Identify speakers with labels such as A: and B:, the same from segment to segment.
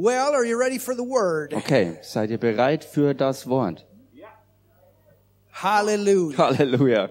A: Well, are you ready for the word?
B: Okay, seid ihr bereit für das Wort?
A: Hallelujah.
B: Halleluja.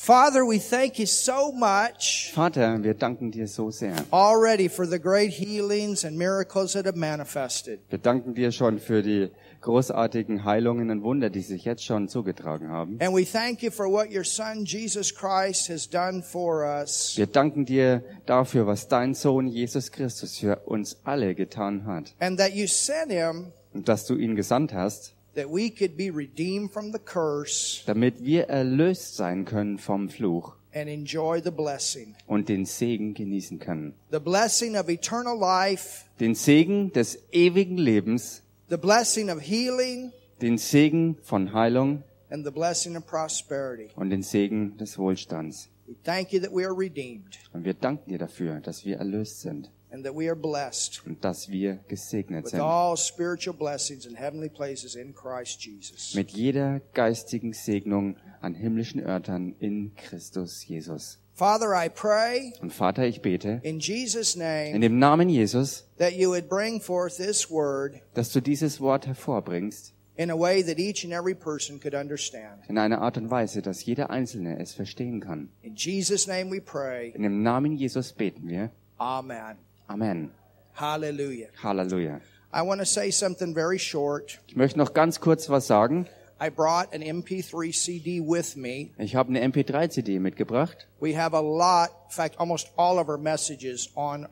A: Father, we thank you so much
B: Vater, wir danken dir so sehr.
A: already for the great healings and miracles that have manifested.
B: Wir danken dir schon für die großartigen Heilungen und Wunder, die sich jetzt schon zugetragen haben.
A: And we thank you for what your son Jesus Christ has done for us.
B: Wir danken dir dafür, was dein Sohn Jesus Christus für uns alle getan hat.
A: And that you sent him
B: Und dass du ihn gesandt hast,
A: that we could be redeemed from the curse
B: damit wir erlöst sein können vom Fluch
A: and enjoy the blessing.
B: und den Segen genießen können.
A: The blessing of eternal life,
B: Den Segen des ewigen Lebens,
A: the blessing of healing,
B: den Segen von Heilung
A: and the blessing of prosperity.
B: und den Segen des Wohlstands.
A: We thank you that we are redeemed
B: Und wir danken dir dafür, dass wir erlöst sind
A: and that we are blessed
B: und dass wir gesegnet
A: with
B: sind.
A: all spiritual blessings in heavenly places in Christ Jesus.
B: Mit jeder geistigen Segnung an himmlischen Örtern in Christus Jesus.
A: Father, I pray
B: Und Vater, ich bete
A: in Jesus'
B: in
A: name
B: dem Namen Jesus,
A: that you would bring forth this word
B: dass du dieses Wort hervorbringst
A: in a way that each and every person could understand.
B: in einer Art und Weise, dass jeder Einzelne es verstehen kann.
A: In Jesus' name we pray.
B: In dem Namen Jesus beten wir.
A: Amen.
B: Amen.
A: Hallelujah.
B: Halleluja.
A: I want to say something very short.
B: Ich möchte noch ganz kurz was sagen.
A: I brought an MP3 CD with me.
B: Ich habe eine MP3-CD mitgebracht.
A: We have a lot, in fact, almost all of our messages on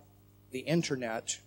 A: the internet.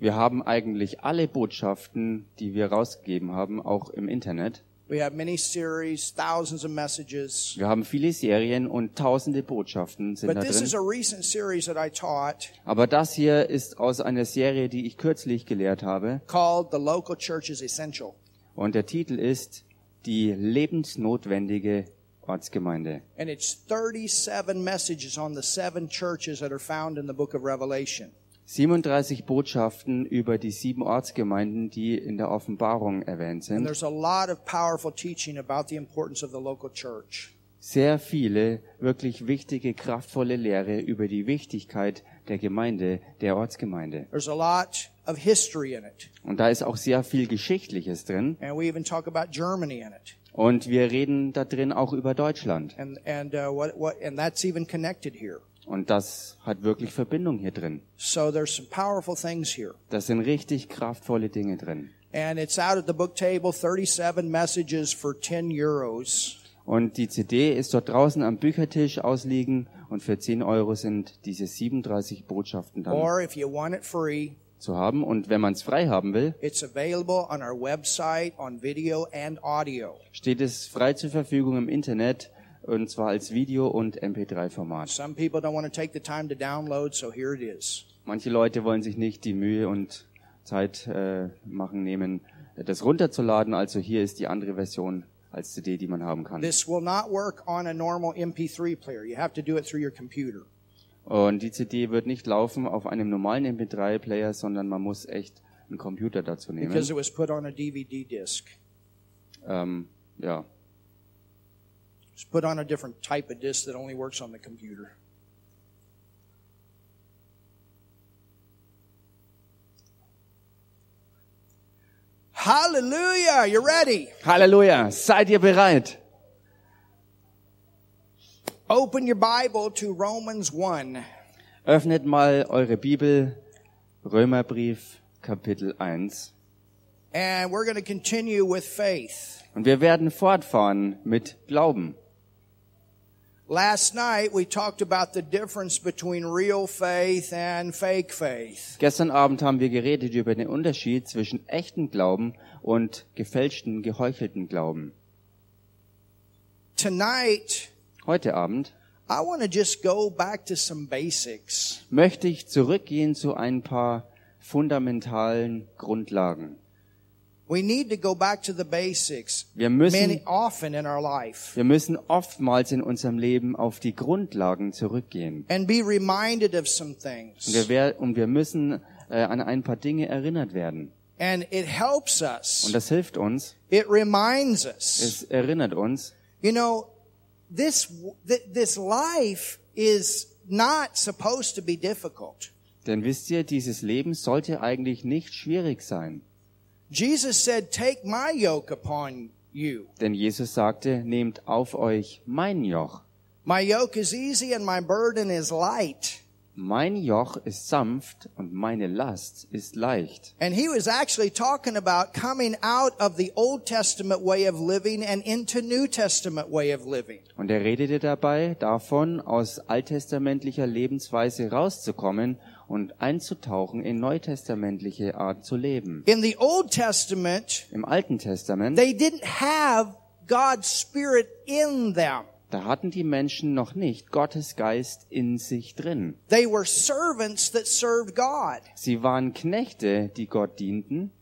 B: Wir haben eigentlich alle Botschaften, die wir rausgegeben haben, auch im Internet.
A: We have many series, thousands of messages.
B: Wir haben viele Serien und tausende Botschaften sind
A: But
B: da
A: this is a
B: drin.
A: recent series that I taught
B: Aber das hier ist aus einer Serie, die ich kürzlich gelehrt habe.
A: called The Local Church is Essential.
B: Und der Titel ist Die lebensnotwendige Ortsgemeinde.
A: And it's 37 messages on the seven churches that are found in the book of Revelation.
B: 37 Botschaften über die sieben Ortsgemeinden, die in der Offenbarung erwähnt sind.
A: there's a lot of powerful teaching about the importance of the local church.
B: Sehr viele wirklich wichtige, kraftvolle Lehre über die Wichtigkeit der Gemeinde, der Ortsgemeinde.
A: There's a lot of history in it.
B: Und da ist auch sehr viel Geschichtliches drin.
A: And we even talk about Germany in it.
B: Und wir reden da drin auch über Deutschland.
A: And, and, uh, what, what, and that's even connected here.
B: Und das hat wirklich Verbindung hier drin.
A: So there's some powerful things here.
B: Das sind richtig kraftvolle Dinge drin.
A: And it's out at the book table, 37 messages for 10 euros.
B: Und die CD ist dort draußen am Büchertisch ausliegen und für 10 Euro sind diese 37 Botschaften dann
A: Or if you want it free,
B: zu haben. Und wenn man es frei haben will,
A: it's available on our website on video and audio.
B: steht es frei zur Verfügung im Internet und zwar als Video- und MP3-Format.
A: Some people don't want to take the time to download, so here it is.
B: Manche Leute wollen sich nicht die Mühe und Zeit äh, machen, nehmen, das runterzuladen. Also hier ist die andere Version als CD, die man haben kann.
A: This will not work on a normal MP3 player. You have to do it through your computer.
B: Und die CD wird nicht laufen auf einem normalen MP3-Player, sondern man muss echt einen Computer dazu nehmen.
A: because it was put on a DVD disc.
B: Ähm, ja,
A: It's put on a different type of disc that only works on the computer. Hallelujah! You ready?
B: Hallelujah, Seid ihr bereit?
A: Open your Bible to Romans 1.
B: Öffnet mal eure Bibel, Römerbrief, Kapitel 1.
A: And we're going to continue with faith.
B: Und wir werden fortfahren mit Glauben.
A: Last night we talked about the difference between real faith and fake faith.
B: Gestern Abend haben wir geredet über den Unterschied zwischen echten Glauben und gefälschten, geheuchelten Glauben.
A: Tonight,
B: Heute Abend
A: I want to just go back to some basics.
B: möchte ich zurückgehen zu ein paar fundamentalen Grundlagen.
A: We need to go back to the basics
B: Wir müssen,
A: many often in our life
B: wir müssen oftmals in unserem Leben auf die Grundlagen zurückgehen.
A: and be reminded of some
B: Und
A: things.
B: wir, wer- und wir müssen äh, an ein paar Dinge erinnert werden.
A: And it helps
B: Und
A: us.
B: das hilft uns.
A: It reminds us.
B: Es erinnert uns.
A: You know, this th- this life is not supposed to be difficult.
B: Denn wisst ihr, dieses Leben sollte eigentlich nicht schwierig sein.
A: Jesus said, Take my yoke upon you.
B: Denn Jesus sagte, nehmt auf euch mein Joch.
A: My yoke is easy and my burden is light.
B: Mein Joch ist sanft und meine Last ist leicht.
A: And he was actually talking about coming out of the Old Testament way of living and into New Testament way of living.
B: Und er redete dabei davon, aus alttestamentlicher Lebensweise rauszukommen und einzutauchen in neutestamentliche Art zu leben.
A: In the Old Testament,
B: Im Alten Testament,
A: they didn't have God's Spirit in them.
B: da hatten die Menschen noch nicht Gottes Geist in sich drin.
A: They were servants that served God.
B: Sie waren Knechte, die Gott dienten.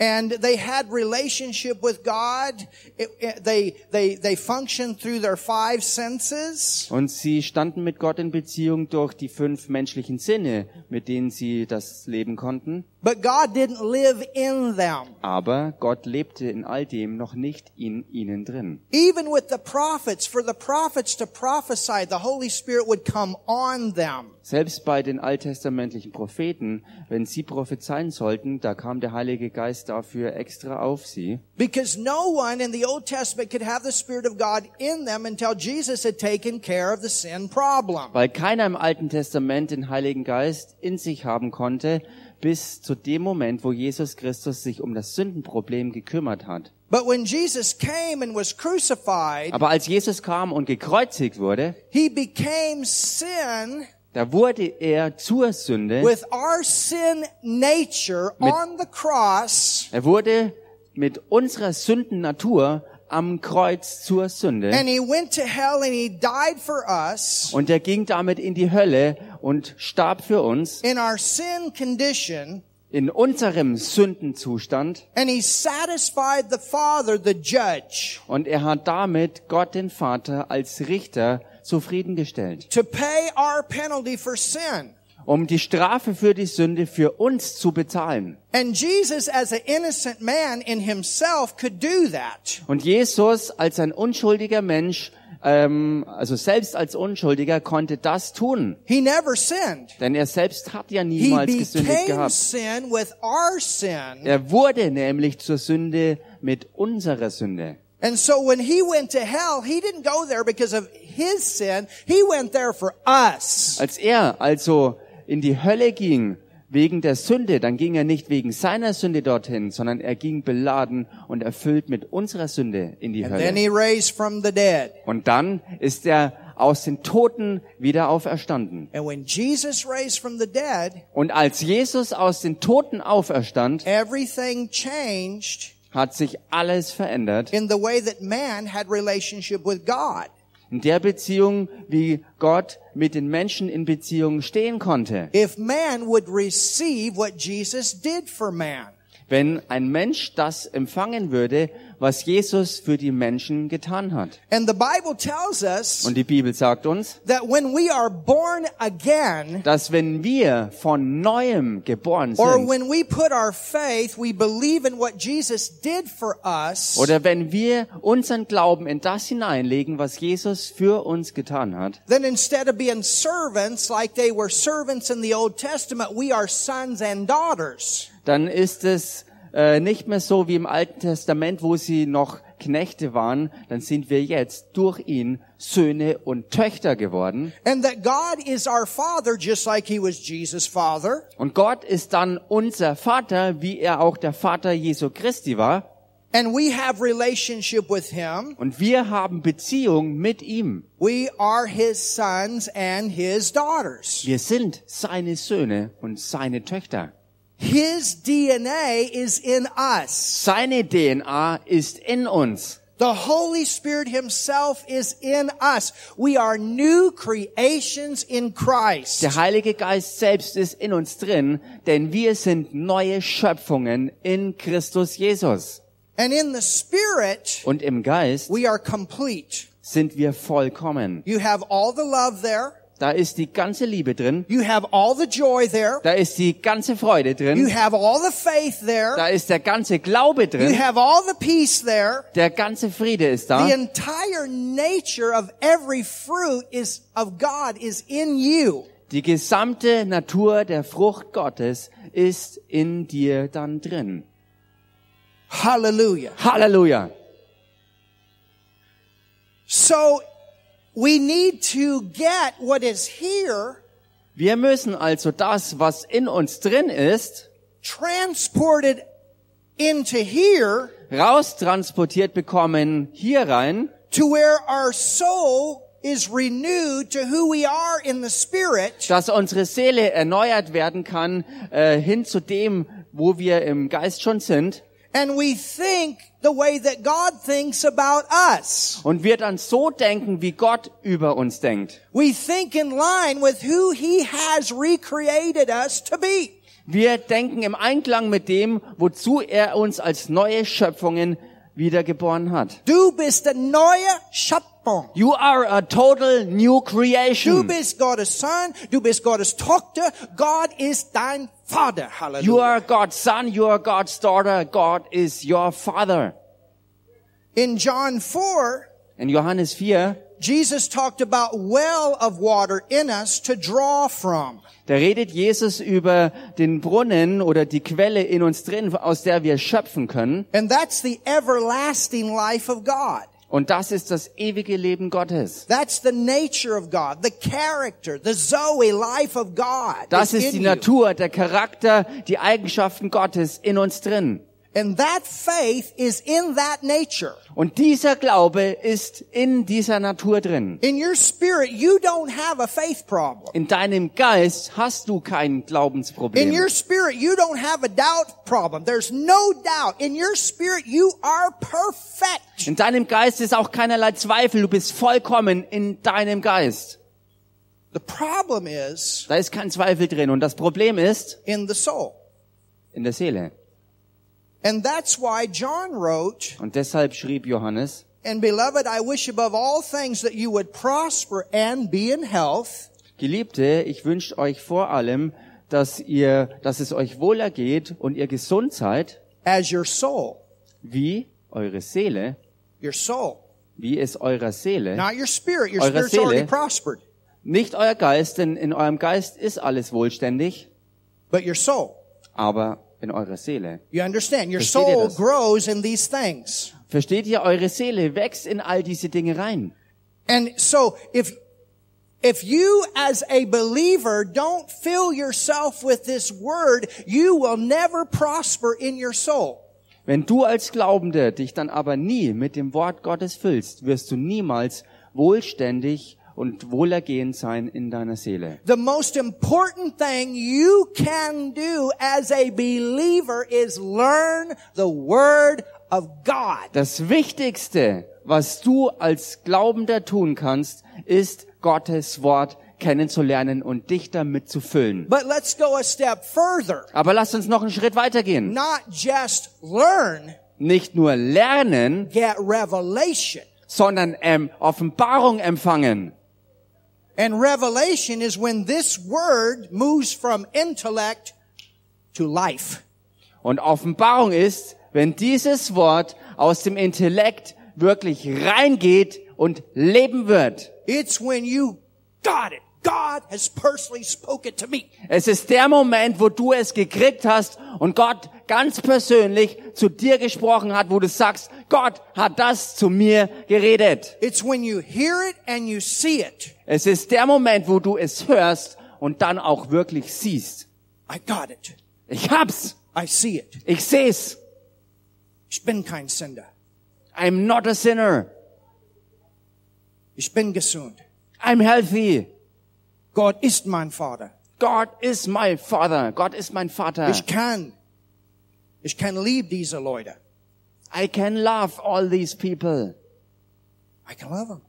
A: And they had relationship with God. It- it- they, they, they functioned through their five senses.
B: Und sie standen mit Gott in Beziehung durch die fünf menschlichen Sinne, mit denen sie das leben konnten.
A: But God didn't live in them.
B: Aber Gott lebte in all dem noch nicht in ihnen drin.
A: Even with the prophets, for the prophets to prophesy, the Holy Spirit would come on them.
B: Selbst bei den alttestamentlichen Propheten, wenn sie prophezeien sollten, da kam der Heilige Geist dafür extra auf sie.
A: Because no one in the Old Testament could have the Spirit of God in them until Jesus had taken care of the sin problem.
B: Weil keiner im Alten Testament den Heiligen Geist in sich haben konnte, bis zu dem Moment, wo Jesus Christus sich um das Sündenproblem gekümmert hat.
A: But when Jesus came and was crucified,
B: Aber als Jesus kam und gekreuzigt wurde,
A: he became sin
B: da wurde er zur Sünde.
A: with our sin nature
B: Mit-
A: on the cross,
B: Er wurde mit unserer Sündennatur am Kreuz zur Sünde.
A: and he went to hell and he died for us
B: Und er ging damit in die Hölle und starb für uns
A: in our sin condition,
B: in unserem Sündenzustand.
A: and he satisfied the Father, the judge,
B: Und er hat damit Gott den Vater als Richter zufriedengestellt,
A: to pay our penalty for sin.
B: um die Strafe für die Sünde für uns zu bezahlen.
A: And Jesus, as an innocent man in himself, could do that.
B: Und Jesus als ein unschuldiger Mensch, ähm, also selbst als Unschuldiger, konnte das tun.
A: He never sinned.
B: Denn er selbst hat ja
A: He
B: niemals gesündigt gehabt.
A: sin with our sin.
B: Er wurde nämlich zur Sünde mit unserer Sünde.
A: And so when he went to hell, he didn't go there because of his sin. He went there for us.
B: Als er also in die Hölle ging wegen der Sünde, dann ging er nicht wegen seiner Sünde dorthin, sondern er ging beladen und erfüllt mit unserer Sünde in die
A: And then
B: Hölle.
A: he raised from the dead.
B: Und dann ist er aus den Toten wieder auferstanden.
A: And when Jesus raised from the dead,
B: Und als Jesus aus den Toten auferstand,
A: everything changed
B: hat sich alles verändert.
A: in the way that man had relationship with God.
B: In der Beziehung, wie Gott mit den Menschen in Beziehung stehen konnte.
A: If man would receive what Jesus did for man.
B: Wenn ein Mensch das empfangen würde, was Jesus für die Menschen getan hat.
A: And the Bible tells us
B: Und die Bibel sagt uns,
A: that when we are born again,
B: dass wenn wir von neuem geboren
A: or
B: sind,
A: when we put our faith, we believe in what Jesus did for us,
B: oder wenn wir unseren Glauben in das hineinlegen, was Jesus für uns getan hat,
A: then instead of being servants like they were servants in the Old Testament, we are sons and daughters.
B: Dann ist es äh, nicht mehr so wie im Alten Testament, wo sie noch Knechte waren, dann sind wir jetzt durch ihn Söhne und Töchter geworden.
A: And that God is our Father just like He was Jesus' Father.
B: Und Gott ist dann unser Vater, wie er auch der Vater Jesu Christi war.
A: And we have relationship with Him.
B: Und wir haben Beziehung mit ihm.
A: We are His sons and His daughters.
B: Wir sind seine Söhne und seine Töchter.
A: His DNA is in us.
B: Seine DNA ist in uns.
A: The Holy Spirit Himself is in us. We are new creations in Christ.
B: Der Heilige Geist selbst ist in uns drin, denn wir sind neue Schöpfungen in Christus Jesus.
A: And in the Spirit,
B: Und im Geist
A: we are complete.
B: sind wir vollkommen.
A: You have all the love there.
B: Da ist die ganze Liebe drin.
A: You have all the joy there.
B: Da ist die ganze Freude
A: You
B: drin.
A: have all the faith there.
B: Da ist der ganze Glaube
A: You
B: drin.
A: have all the peace there.
B: Der ganze Friede ist
A: The
B: da.
A: entire nature of every fruit is of God is in you.
B: Die gesamte Natur der Frucht Gottes ist in dir dann drin.
A: Hallelujah.
B: Halleluja.
A: So we need to get what is here
B: Wir müssen also das, was in uns drin ist,
A: transported into here
B: raustransportiert bekommen hier rein,
A: to where our soul is renewed to who we are in the spirit.
B: dass unsere Seele erneuert werden kann äh, hin zu dem, wo wir im Geist schon sind
A: and we think the way that God thinks about us.
B: und wir dann so denken, wie Gott über uns denkt.
A: We think in line with who he has recreated us to be.
B: Wir denken im Einklang mit dem, wozu er uns als neue Schöpfungen wiedergeboren hat.
A: Du bist eine neue Schöpfung.
B: You are a total new creation.
A: Du bist Gottes Sohn, du bist Gottes Tochter, Gott ist dein Vater.
B: You are God's son, you are God's daughter, God is your father.
A: In John 4,
B: In Johannes 4,
A: Jesus talked about well of water in us to draw from.
B: da redet Jesus über den Brunnen oder die Quelle in uns drin, aus der wir schöpfen können.
A: And that's the everlasting life of God.
B: Und das ist das ewige Leben Gottes.
A: That's the nature of God, the character, the Zoe life of God.
B: Das
A: is
B: ist die. Natur, der Charakter, die Eigenschaften Gottes in uns drin.
A: And that faith is in that nature.
B: Und dieser Glaube ist in dieser Natur drin.
A: In your spirit, you don't have a faith problem.
B: In deinem Geist hast du kein
A: In
B: Glaubensproblem.
A: your spirit, you don't have a doubt problem. There's no doubt. In your spirit, you are perfect.
B: In deinem Geist ist auch keinerlei Zweifel. Du bist vollkommen in deinem Geist.
A: The problem is
B: Da ist kein Zweifel drin. Und das Problem ist
A: in the soul.
B: in der Seele.
A: And that's why John wrote,
B: Und deshalb schrieb Johannes,
A: And beloved, I wish above all things that you would prosper and be in health,
B: Geliebte, ich wünsche euch vor allem, dass ihr, dass es euch wohlergeht und ihr gesund seid,
A: as your soul.
B: wie eure Seele,
A: Your soul.
B: wie es eurer Seele,
A: Not your spirit. Your spirit's already
B: Seele.
A: prospered.
B: nicht euer Geist, denn in eurem Geist ist alles wohlständig,
A: But your soul.
B: aber in eurer Seele.
A: You understand? Your
B: Versteht ihr
A: soul grows in these things.
B: Versteht ihr, eure Seele wächst in all diese Dinge rein.
A: And so if, if you as a believer don't fill yourself with this word, you will never prosper in your soul.
B: Wenn du als Glaubender dich dann aber nie mit dem Wort Gottes füllst, wirst du niemals wohlständig und wohlergehend sein in deiner Seele.
A: The most important thing you can do as a believer is learn the word of God.
B: Das Wichtigste, was du als Glaubender tun kannst, ist Gottes Wort kennenzulernen und dich damit zu füllen.
A: But let's go a step further.
B: Aber lass uns noch einen Schritt weitergehen.
A: Not just learn,
B: Nicht nur lernen,
A: get revelation.
B: sondern ähm, Offenbarung empfangen.
A: And revelation is when this word moves from intellect to life.
B: Und Offenbarung ist, wenn dieses Wort aus dem Intellekt wirklich reingeht und leben wird.
A: It's when you got it. God has personally spoken to me.
B: Es ist der Moment, wo du es gekriegt hast und Gott ganz persönlich zu dir gesprochen hat, wo du sagst, Gott hat das zu mir geredet.
A: It's when you hear it and you see it.
B: Es ist der Moment, wo du es hörst und dann auch wirklich siehst.
A: I got it.
B: Ich hab's.
A: I see it.
B: Ich seh's.
A: Ich bin kein Sünder.
B: I'm not a sinner.
A: Ich bin gesund.
B: I'm healthy.
A: Gott ist mein Vater.
B: God is my father. Gott ist mein Vater.
A: Ich kann. Ich kann lieb diese Leute.
B: I can love all these people.
A: I can love them.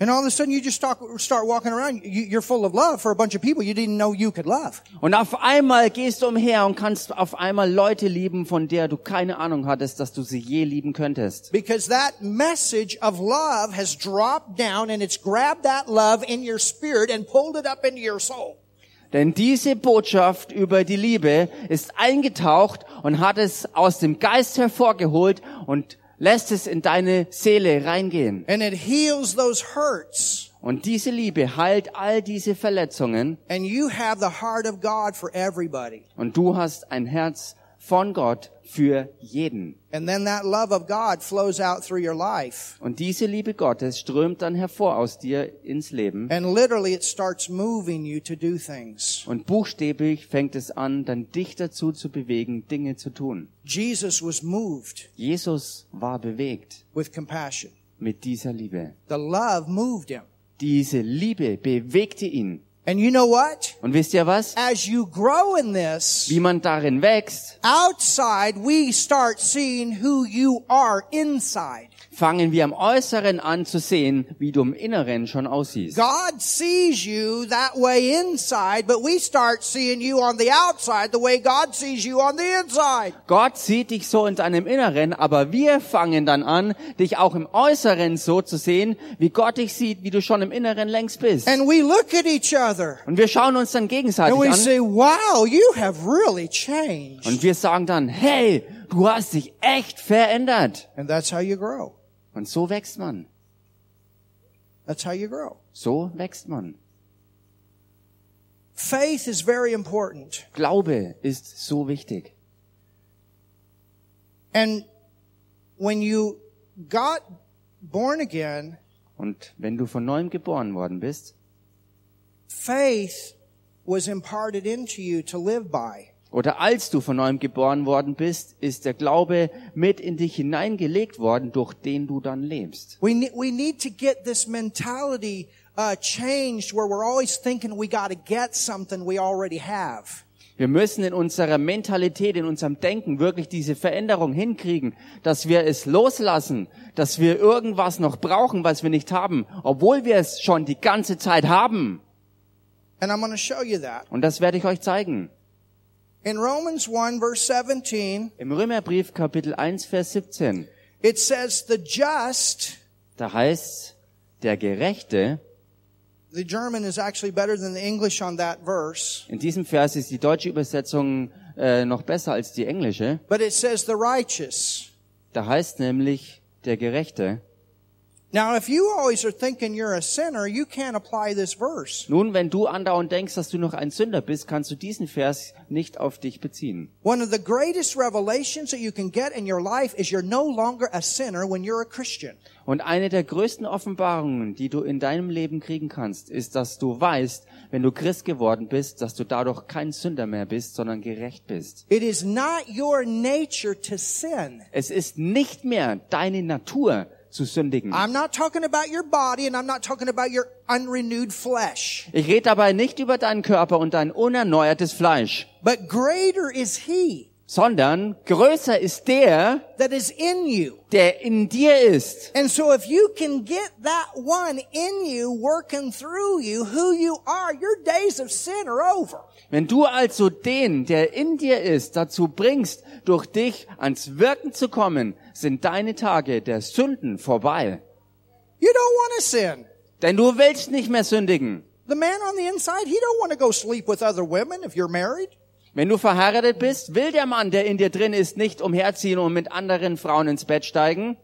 A: And all of a sudden you just start, start walking around. You, you're full of love for a bunch of people you didn't know you could love.
B: Und auf einmal gehst du umher und kannst auf einmal Leute lieben, von der du keine Ahnung hattest, dass du sie je lieben könntest.
A: Because that message of love has dropped down and it's grabbed that love in your spirit and pulled it up into your soul.
B: Denn diese Botschaft über die Liebe ist eingetaucht und hat es aus dem Geist hervorgeholt und lässt es in deine Seele reingehen.
A: And it heals those hurts
B: Und diese Liebe heilt all diese Verletzungen
A: And you have the heart of God for everybody.
B: und du hast ein Herz von Gott für jeden.
A: And then that love of God flows out through your life.
B: Und diese Liebe Gottes strömt dann hervor aus dir ins Leben.
A: And literally it starts moving you to do things.
B: Und buchstäblich fängt es an, dann dich dazu zu bewegen, Dinge zu tun.
A: Jesus was moved
B: Jesus war bewegt
A: with compassion.
B: mit dieser Liebe.
A: The love moved him.
B: Diese Liebe bewegte ihn.
A: And you know what?
B: Und wisst ihr was?
A: As you grow in this,
B: Wie man darin wächst,
A: outside we start seeing who you are inside.
B: Fangen wir am Äußeren an zu sehen, wie du im Inneren schon aussiehst.
A: God sees you that way inside, but we start seeing you on the outside the way God sees you on the inside.
B: Gott sieht dich so in deinem Inneren, aber wir fangen dann an, dich auch im Äußeren so zu sehen, wie Gott dich sieht, wie du schon im Inneren längst bist.
A: And we look at each other
B: Und wir schauen uns dann
A: and
B: gegenseitig
A: we
B: an
A: say, wow, you have really changed.
B: und wir sagen dann, hey, du hast dich echt verändert.
A: And that's how you grow.
B: Und so wächst man.
A: That's how you grow.
B: So wächst man.
A: Faith is very important.
B: Glaube ist so wichtig.
A: And when you got born again,
B: Und wenn du von neuem geboren worden bist,
A: faith was imparted into you to live by.
B: Oder als du von neuem geboren worden bist, ist der Glaube mit in dich hineingelegt worden, durch den du dann lebst.
A: We ne- we need to get this mentality uh, changed where we're always thinking we got to get something we already have.
B: Wir müssen in unserer Mentalität, in unserem Denken wirklich diese Veränderung hinkriegen, dass wir es loslassen, dass wir irgendwas noch brauchen, was wir nicht haben, obwohl wir es schon die ganze Zeit haben.
A: And I'm show you that.
B: Und das werde ich euch zeigen.
A: In Romans 1 verse 17,
B: Im Römerbrief Kapitel 1, Vers 17,
A: it says the just,
B: da heißt der Gerechte,
A: the German is actually better than the English on that verse,
B: in diesem Vers ist die deutsche Übersetzung äh, noch besser als die englische,
A: but it says the righteous.
B: da heißt nämlich der Gerechte.
A: Now, if you always are thinking you're a sinner, you can't apply this verse.
B: Nun, wenn du andauernd denkst, dass du noch ein Sünder bist, kannst du diesen Vers nicht auf dich beziehen.
A: One of the greatest revelations that you can get in your life is you're no longer a sinner when you're a Christian.
B: Und eine der größten Offenbarungen, die du in deinem Leben kriegen kannst, ist, dass du weißt, wenn du Christ geworden bist, dass du dadurch kein Sünder mehr bist, sondern gerecht bist.
A: It is not your nature to sin.
B: Es ist nicht mehr deine Natur zu sündigen.
A: I'm not talking about your body and I'm not talking about your unrenewed flesh.
B: Ich rede dabei nicht über deinen Körper und dein unerneuertes Fleisch,
A: But greater is He
B: sondern größer ist der, der in dir ist.
A: And so if you can get that one in you working through you, who you are, your days of sin are over.
B: Wenn du also den, der in dir ist, dazu bringst, durch dich ans Wirken zu kommen, sind deine Tage der Sünden vorbei.
A: You don't want to sin.
B: Denn du willst nicht mehr sündigen.
A: The man on the inside, he don't want to go sleep with other women if you're married.
B: Wenn du verheiratet bist, will der Mann, der in dir drin ist, nicht umherziehen und mit anderen Frauen ins Bett steigen.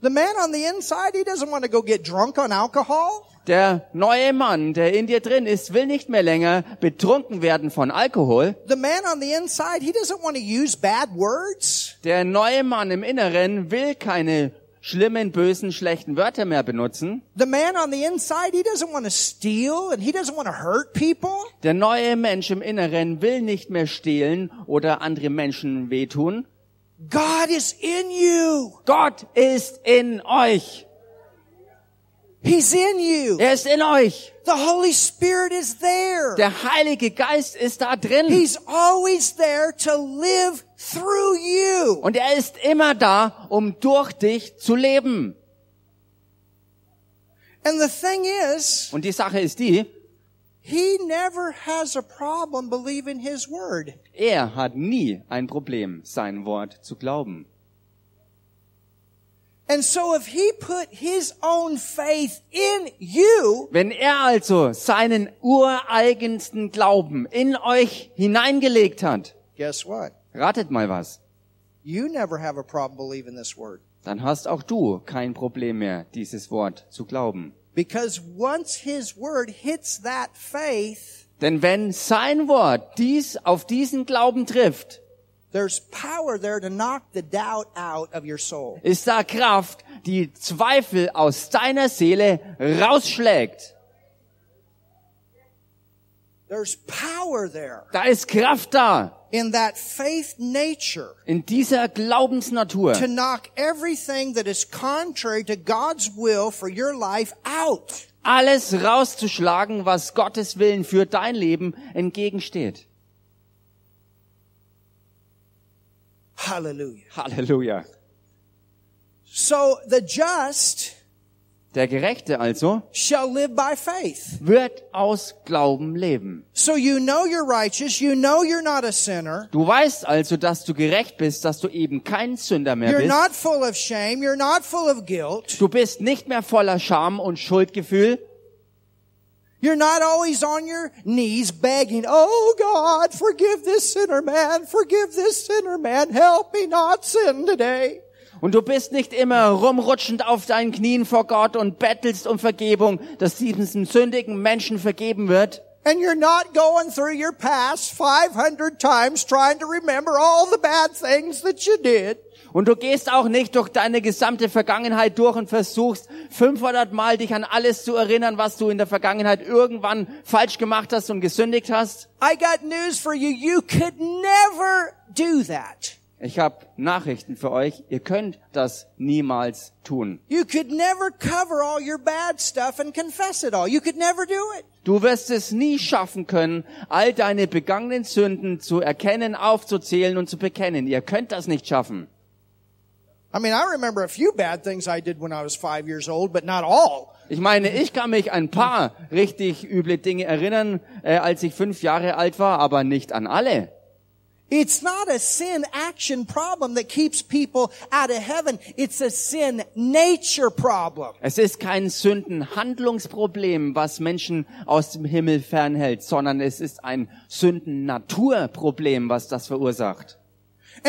A: The man on the inside, he doesn't want to go get drunk on alcohol.
B: Der neue Mann, der in dir drin ist, will nicht mehr länger betrunken werden von Alkohol.
A: The man on the inside, he doesn't want to use bad words.
B: Der neue Mann im Inneren will keine schlimmen, bösen, schlechten Wörter mehr benutzen.
A: The man on the inside, he doesn't want to steal and he doesn't want to hurt people.
B: Der neue Mensch im Inneren will nicht mehr stehlen oder andere Menschen wehtun.
A: God is in you.
B: Gott ist in euch.
A: He's in you.
B: Er ist in euch.
A: The Holy Spirit is there.
B: Der Heilige Geist ist da drin.
A: He's always there to live through you.
B: Und er ist immer da, um durch dich zu leben.
A: And the thing is,
B: Und die Sache ist die,
A: he never has a problem believing his word.
B: er hat nie ein Problem, sein Wort zu glauben.
A: And so if he put his own faith in you,
B: Wenn er also seinen ureigensten Glauben in euch hineingelegt hat,
A: guess what?
B: ratet mal was,
A: You never have a problem believing this word.
B: dann hast auch du kein Problem mehr, dieses Wort zu glauben.
A: Because once His Word hits that faith,
B: Denn wenn sein Wort dies auf diesen Glauben trifft,
A: there's power there to knock the doubt out of your soul.
B: ist da Kraft, die Zweifel aus deiner Seele rausschlägt.
A: There's power there
B: Da ist Kraft da
A: in that faith nature
B: in dieser Glaubensnatur,
A: to knock everything that is contrary to God's will for your life out.
B: alles rauszuschlagen, was Gottes Willen für dein Leben entgegensteht.
A: Hallelujah.
B: Halleluja.
A: So the just
B: Der Gerechte also
A: shall live by faith.
B: wird aus Glauben leben.
A: So you know you're righteous. You know you're not a sinner.
B: Du weißt also, dass du gerecht bist, dass du eben kein Sünder mehr
A: You're
B: bist.
A: not full of shame. You're not full of guilt.
B: Du bist nicht mehr voller Scham und Schuldgefühl.
A: You're not always on your knees begging, Oh God, forgive this sinner man. Forgive this sinner man. Help me not sin today.
B: Und du bist nicht immer rumrutschend auf deinen Knien vor Gott und bettelst um Vergebung, dass diesem sündigen Menschen vergeben wird.
A: And you're not going through your past 500 times trying to remember all the bad things that you did.
B: Und du gehst auch nicht durch deine gesamte Vergangenheit durch und versuchst 500 Mal dich an alles zu erinnern, was du in der Vergangenheit irgendwann falsch gemacht hast und gesündigt hast.
A: I got news for you. You could never do that.
B: Ich habe Nachrichten für euch. Ihr könnt das niemals tun.
A: You could never cover all your bad stuff and confess it all. You could never do it.
B: Du wirst es nie schaffen können, all deine begangenen Sünden zu erkennen, aufzuzählen und zu bekennen. Ihr könnt das nicht schaffen.
A: I mean, I remember a few bad things I did when I was five years old, but not all.
B: Ich meine, ich kann mich an ein paar richtig üble Dinge erinnern, äh, als ich fünf Jahre alt war, aber nicht an alle.
A: It's not a sin action problem that keeps people out of heaven. It's a sin nature problem.
B: Es ist kein Sündenhandlungsproblem, was Menschen aus dem Himmel fernhält, sondern es ist ein Sündennaturproblem, was das verursacht.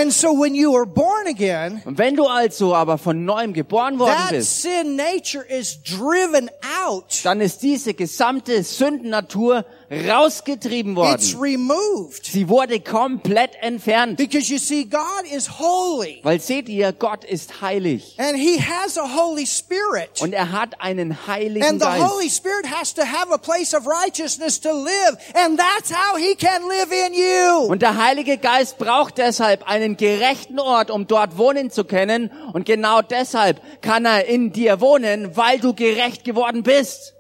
A: And so when you are born again,
B: Und wenn du also aber von neuem geboren worden
A: that
B: bist,
A: sin nature is driven out.
B: dann ist diese gesamte Sündennatur rausgetrieben
A: It's
B: worden.
A: removed.
B: Sie wurde komplett entfernt.
A: Because you see, God is holy.
B: Weil seht ihr, Gott ist heilig.
A: And He has a Holy Spirit.
B: Und er hat einen heiligen
A: And the
B: Geist.
A: Holy Spirit has to have a place of righteousness to live. And that's how He can live in you.
B: Und der Heilige Geist braucht deshalb einen gerechten Ort, um dort wohnen zu können. Und genau deshalb kann er in dir wohnen, weil du gerecht geworden bist.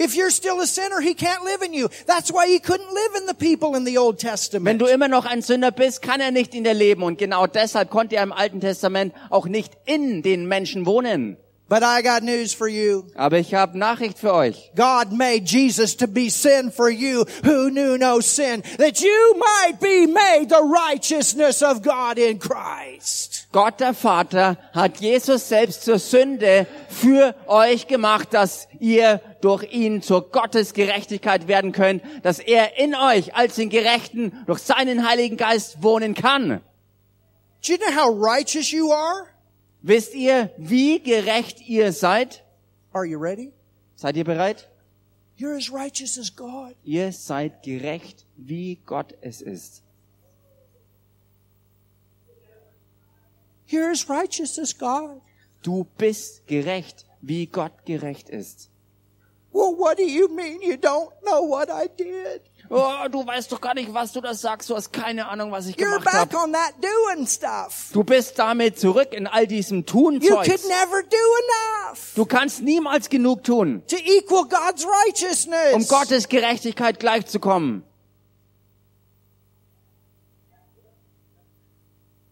A: If you're still a sinner, He can't live in you. That's why He couldn't live in the people in the Old
B: Wenn
A: Testament.
B: du immer noch ein Sünder bist, kann er nicht in dir leben. Und genau deshalb konnte er im Alten Testament auch nicht in den Menschen wohnen.
A: But I got news for you.
B: Aber ich habe Nachricht für euch.
A: God made Jesus to be sin for you who knew no sin, that you might be made the righteousness of God in Christ.
B: Gott der Vater hat Jesus selbst zur Sünde für euch gemacht, dass ihr durch ihn zur Gottes Gerechtigkeit werden könnt, dass er in euch als den Gerechten durch seinen Heiligen Geist wohnen kann.
A: Do you know how righteous you are?
B: Wisst ihr, wie gerecht ihr seid?
A: Are you ready?
B: Seid ihr bereit?
A: You're as righteous as God.
B: Ihr seid gerecht, wie Gott es ist.
A: You're as righteous as God.
B: Du bist gerecht, wie Gott gerecht ist.
A: Well, what do you mean you don't know what I did?
B: Oh, du weißt doch gar nicht, was du das sagst. Du hast keine Ahnung, was ich
A: You're
B: gemacht
A: back
B: habe.
A: on that doing stuff.
B: Du bist damit zurück in all diesem
A: You
B: Tunzeug.
A: could never do enough
B: Du kannst niemals genug tun,
A: to equal God's righteousness.
B: um Gottes Gerechtigkeit gleichzukommen.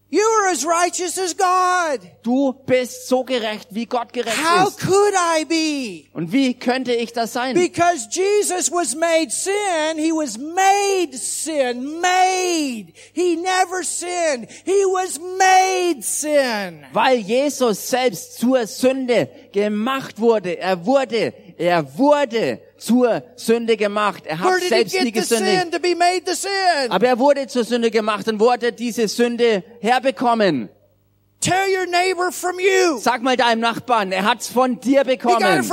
A: You are as righteous as God.
B: Du bist so gerecht, wie Gott gerecht
A: How
B: ist.
A: could I be?
B: Und wie könnte ich das sein?
A: Because Jesus was made sin. He was made sin. Made. He never sinned. He was made sin.
B: Weil Jesus selbst zur Sünde gemacht wurde. Er wurde, er wurde zur Sünde gemacht. Er hat selbst nie gesündigt. Aber er wurde zur Sünde gemacht und wurde diese Sünde herbekommen.
A: Tell your neighbor from you.
B: Sag mal deinem Nachbarn, er hat's von dir bekommen.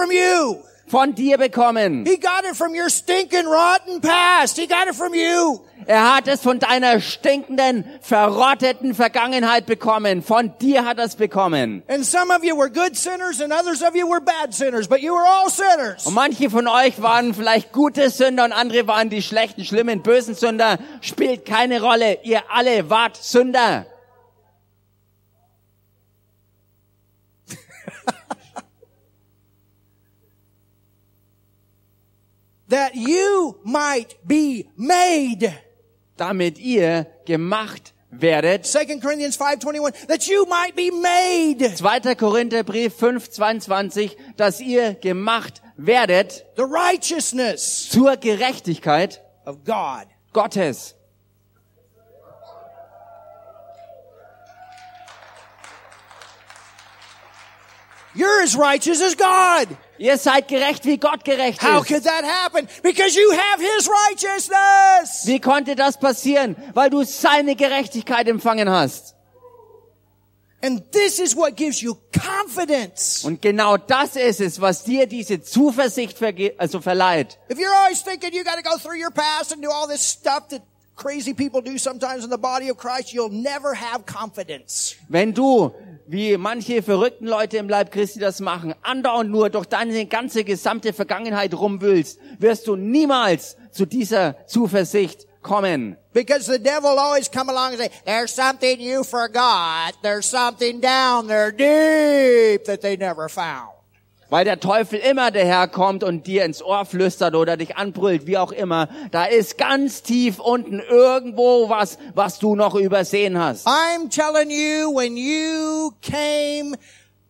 B: Von dir bekommen.
A: He got it from your stinking rotten past. He got it from you.
B: Er hat es von deiner stinkenden, verrotteten Vergangenheit bekommen. Von dir hat er es bekommen.
A: And some of you were good sinners and others of you were bad sinners, but you were all sinners.
B: Und manche von euch waren vielleicht gute Sünder und andere waren die schlechten, schlimmen, bösen Sünder. Spielt keine Rolle. Ihr alle wart Sünder.
A: That you might be made.
B: Damit ihr gemacht werdet.
A: 2 Corinthians 5:21 that you might be made
B: 2. Korintherbrief 5,22, dass ihr gemacht werdet
A: the righteousness
B: zur Gerechtigkeit
A: of God.
B: Gottes.
A: You're as righteous as God.
B: Ihr seid gerecht, wie Gott gerecht
A: How
B: ist.
A: could that happen? Because you have His righteousness.
B: Wie konnte das passieren? Weil du seine Gerechtigkeit empfangen hast.
A: And this is what gives you confidence.
B: Und genau das ist es, was dir diese Zuversicht verge also verleiht.
A: If you're always thinking you got to go through your past and do all this stuff that crazy people do sometimes in the body of Christ, you'll never have confidence.
B: Wenn du, wie manche verrückten Leute im Leib Christi das machen, andauernd nur durch deine ganze gesamte Vergangenheit rumwühlst, wirst du niemals zu dieser Zuversicht kommen.
A: Because the devil always come along and say, there's something you forgot. There's something down there deep that they never found.
B: Weil der Teufel immer daherkommt und dir ins Ohr flüstert oder dich anbrüllt, wie auch immer. Da ist ganz tief unten irgendwo was, was du noch übersehen hast.
A: I'm telling you, when you came,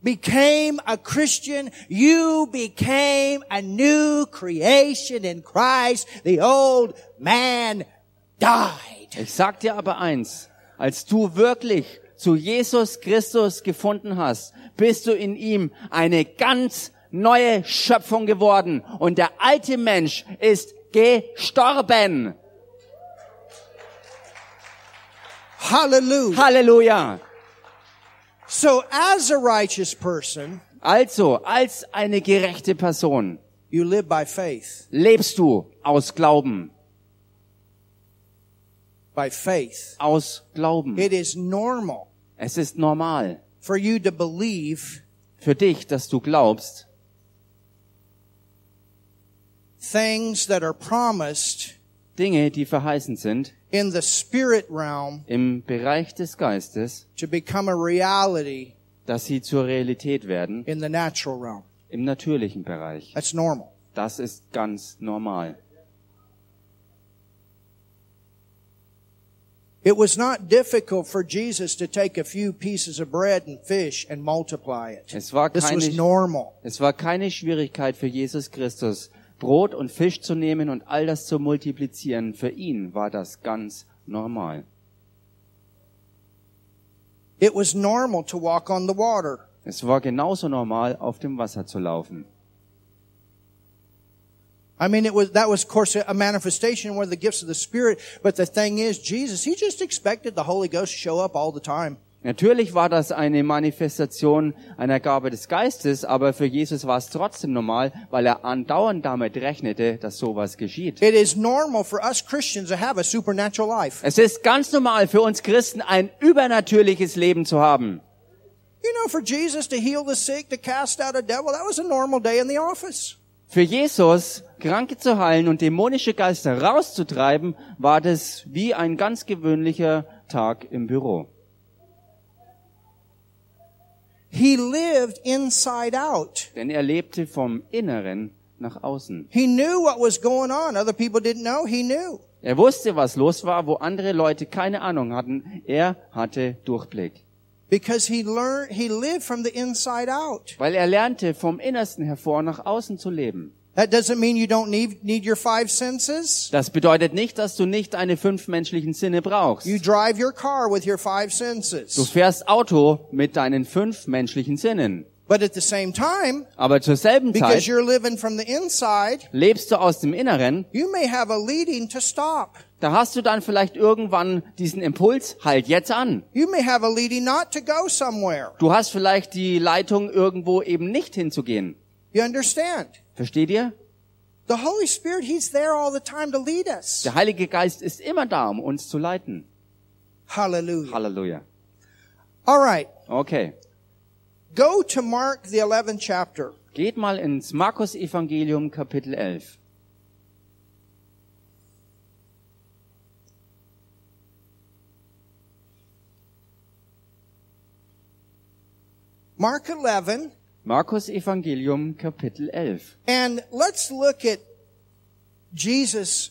A: became a Christian, you became a new creation in Christ. The old man died.
B: Ich sag dir aber eins, als du wirklich zu Jesus Christus gefunden hast, bist du in ihm eine ganz neue Schöpfung geworden und der alte Mensch ist gestorben.
A: Hallelujah.
B: Halleluja.
A: So as a righteous person,
B: Also, als eine gerechte Person
A: you live by faith.
B: lebst du aus Glauben,
A: By faith.
B: aus Glauben.
A: It is normal
B: Es ist normal
A: for you to believe
B: für dich, dass du glaubst,
A: things that are promised
B: Dinge, die verheißen sind,
A: in the spirit realm
B: im Bereich des Geistes,
A: to become a reality
B: dass sie zur Realität werden
A: in the natural realm.
B: im natürlichen Bereich.
A: That's normal.
B: Das ist ganz normal.
A: It was not difficult for Jesus to take a few pieces of bread and fish and multiply it.
B: Es war
A: This was
B: keine,
A: normal.
B: es war keine Schwierigkeit für Jesus Christus, Brot und Fisch zu nehmen und all das zu multiplizieren. Für ihn war das ganz normal.
A: It was normal to walk on the water.
B: Es war genauso normal, auf dem Wasser zu laufen.
A: I mean, it was, that was, of course, a manifestation of one of the gifts of the Spirit. But the thing is, Jesus, He just expected the Holy Ghost to show up all the time.
B: Natürlich war das eine Manifestation einer Gabe des Geistes, aber für Jesus war es trotzdem normal, weil er andauernd damit rechnete, dass sowas geschieht.
A: It is normal for us Christians to have a supernatural life.
B: Es ist ganz normal für uns Christen, ein übernatürliches Leben zu haben.
A: You know, for Jesus to heal the sick, to cast out a devil, that was a normal day in the office.
B: Für Jesus, Kranke zu heilen und dämonische Geister rauszutreiben, war das wie ein ganz gewöhnlicher Tag im Büro.
A: He lived inside out.
B: Denn er lebte vom Inneren nach außen.
A: He knew what was going on. Other people didn't know. He knew.
B: Er wusste, was los war, wo andere Leute keine Ahnung hatten. Er hatte Durchblick.
A: Because he learned, he lived from the inside out.
B: Weil er lernte, vom Innersten hervor nach außen zu leben.
A: That doesn't mean you don't need, need your five senses.
B: Das bedeutet nicht, dass du nicht deine fünf menschlichen Sinne brauchst.
A: You drive your car with your five
B: Du
A: senses.
B: fährst Auto mit deinen fünf menschlichen Sinnen.
A: But at the same time,
B: Aber zur selben
A: because
B: Zeit
A: you're living from the inside,
B: lebst du aus dem Inneren.
A: you may have a leading to stop.
B: Da hast du dann vielleicht irgendwann diesen Impuls, halt jetzt an.
A: You may have a leading not to go somewhere.
B: Du hast vielleicht die Leitung, irgendwo eben nicht hinzugehen.
A: You understand?
B: Versteht ihr?
A: The Holy Spirit, He's there all the time to lead us.
B: Der Heilige Geist ist immer da, um uns zu leiten.
A: Hallelujah.
B: Halleluja.
A: All right.
B: Okay.
A: Go to Mark, the 11th chapter.
B: Geht mal ins Markus Evangelium Kapitel 11.
A: Mark 11.
B: Markus Evangelium Kapitel 11.
A: And let's look at Jesus'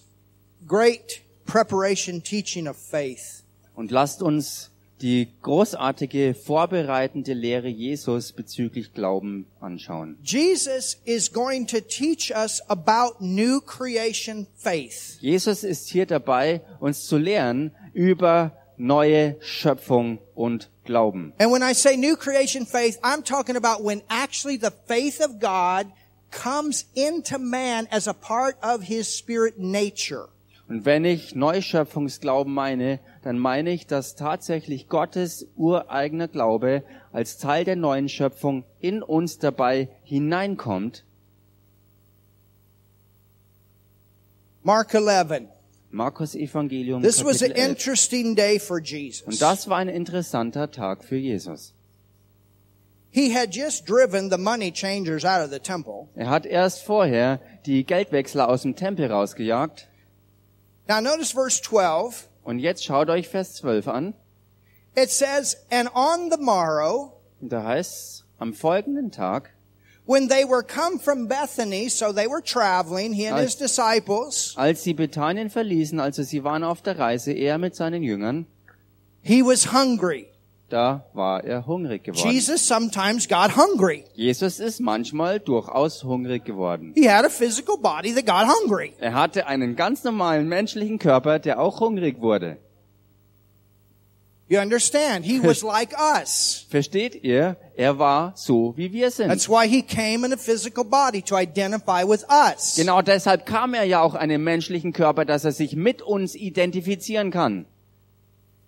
A: great preparation teaching of faith.
B: Und lasst uns die großartige vorbereitende Lehre Jesus bezüglich Glauben anschauen.
A: Jesus is going to teach us about new creation faith.
B: Jesus ist hier dabei, uns zu lehren über neue Schöpfung und Glauben.
A: And when I say new creation faith, I'm talking about when actually the faith of God comes into man as a part of his spirit nature.
B: Und wenn ich Neuschöpfungsglauben meine, dann meine ich, dass tatsächlich Gottes ureigener Glaube als Teil der neuen Schöpfung in uns dabei hineinkommt.
A: Mark 11.
B: Markus Evangelium
A: This was an
B: Kapitel 11.
A: interesting day for
B: Und
A: Jesus.
B: das war ein interessanter Tag für Jesus.
A: He had just driven the money changers out of the temple.
B: Er hat erst vorher die Geldwechsler aus dem Tempel rausgejagt.
A: Now notice verse 12.
B: Und jetzt schaut euch Vers 12 an.
A: It says, And on the morrow,
B: Und da heißt am folgenden Tag,
A: when they were come from Bethany, so they were traveling, he and his disciples,
B: als sie Bethanien verließen, also sie waren auf der Reise, er mit seinen Jüngern,
A: he was hungry.
B: da war er hungrig geworden.
A: Jesus sometimes got hungry.
B: Jesus ist manchmal durchaus hungrig geworden.
A: He had a physical body that got hungry.
B: Er hatte einen ganz normalen menschlichen Körper, der auch hungrig wurde.
A: You understand? He was like us.
B: Versteht ihr? Er war so, wie wir sind.
A: That's why he came in a physical body to identify with us.
B: Genau deshalb kam er ja auch in einem menschlichen Körper, dass er sich mit uns identifizieren kann.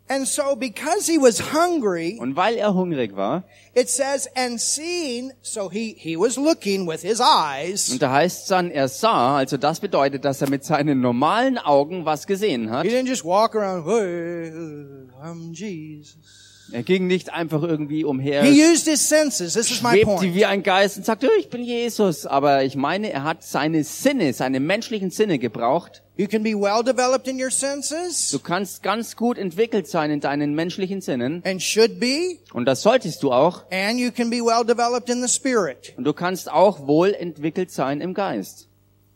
A: And so because he was hungry,
B: Und weil er hungrig war,
A: it says, and seeing, so he, he was looking with his eyes.
B: und da heißt dann, er sah, also das bedeutet, dass er mit seinen normalen Augen was gesehen hat.
A: He didn't just walk around, hey, I'm Jesus.
B: Er ging nicht einfach irgendwie umher,
A: He used his senses. This is my point.
B: wie ein Geist und sagte, "Oh, ich bin Jesus. Aber ich meine, er hat seine Sinne, seine menschlichen Sinne gebraucht.
A: You can be well developed in your senses
B: Du kannst ganz gut entwickelt sein in deinen menschlichen Sinnen.
A: and should be,
B: Und das solltest du auch.
A: and you can be well developed in the spirit.
B: Und du kannst auch wohl entwickelt sein im Geist.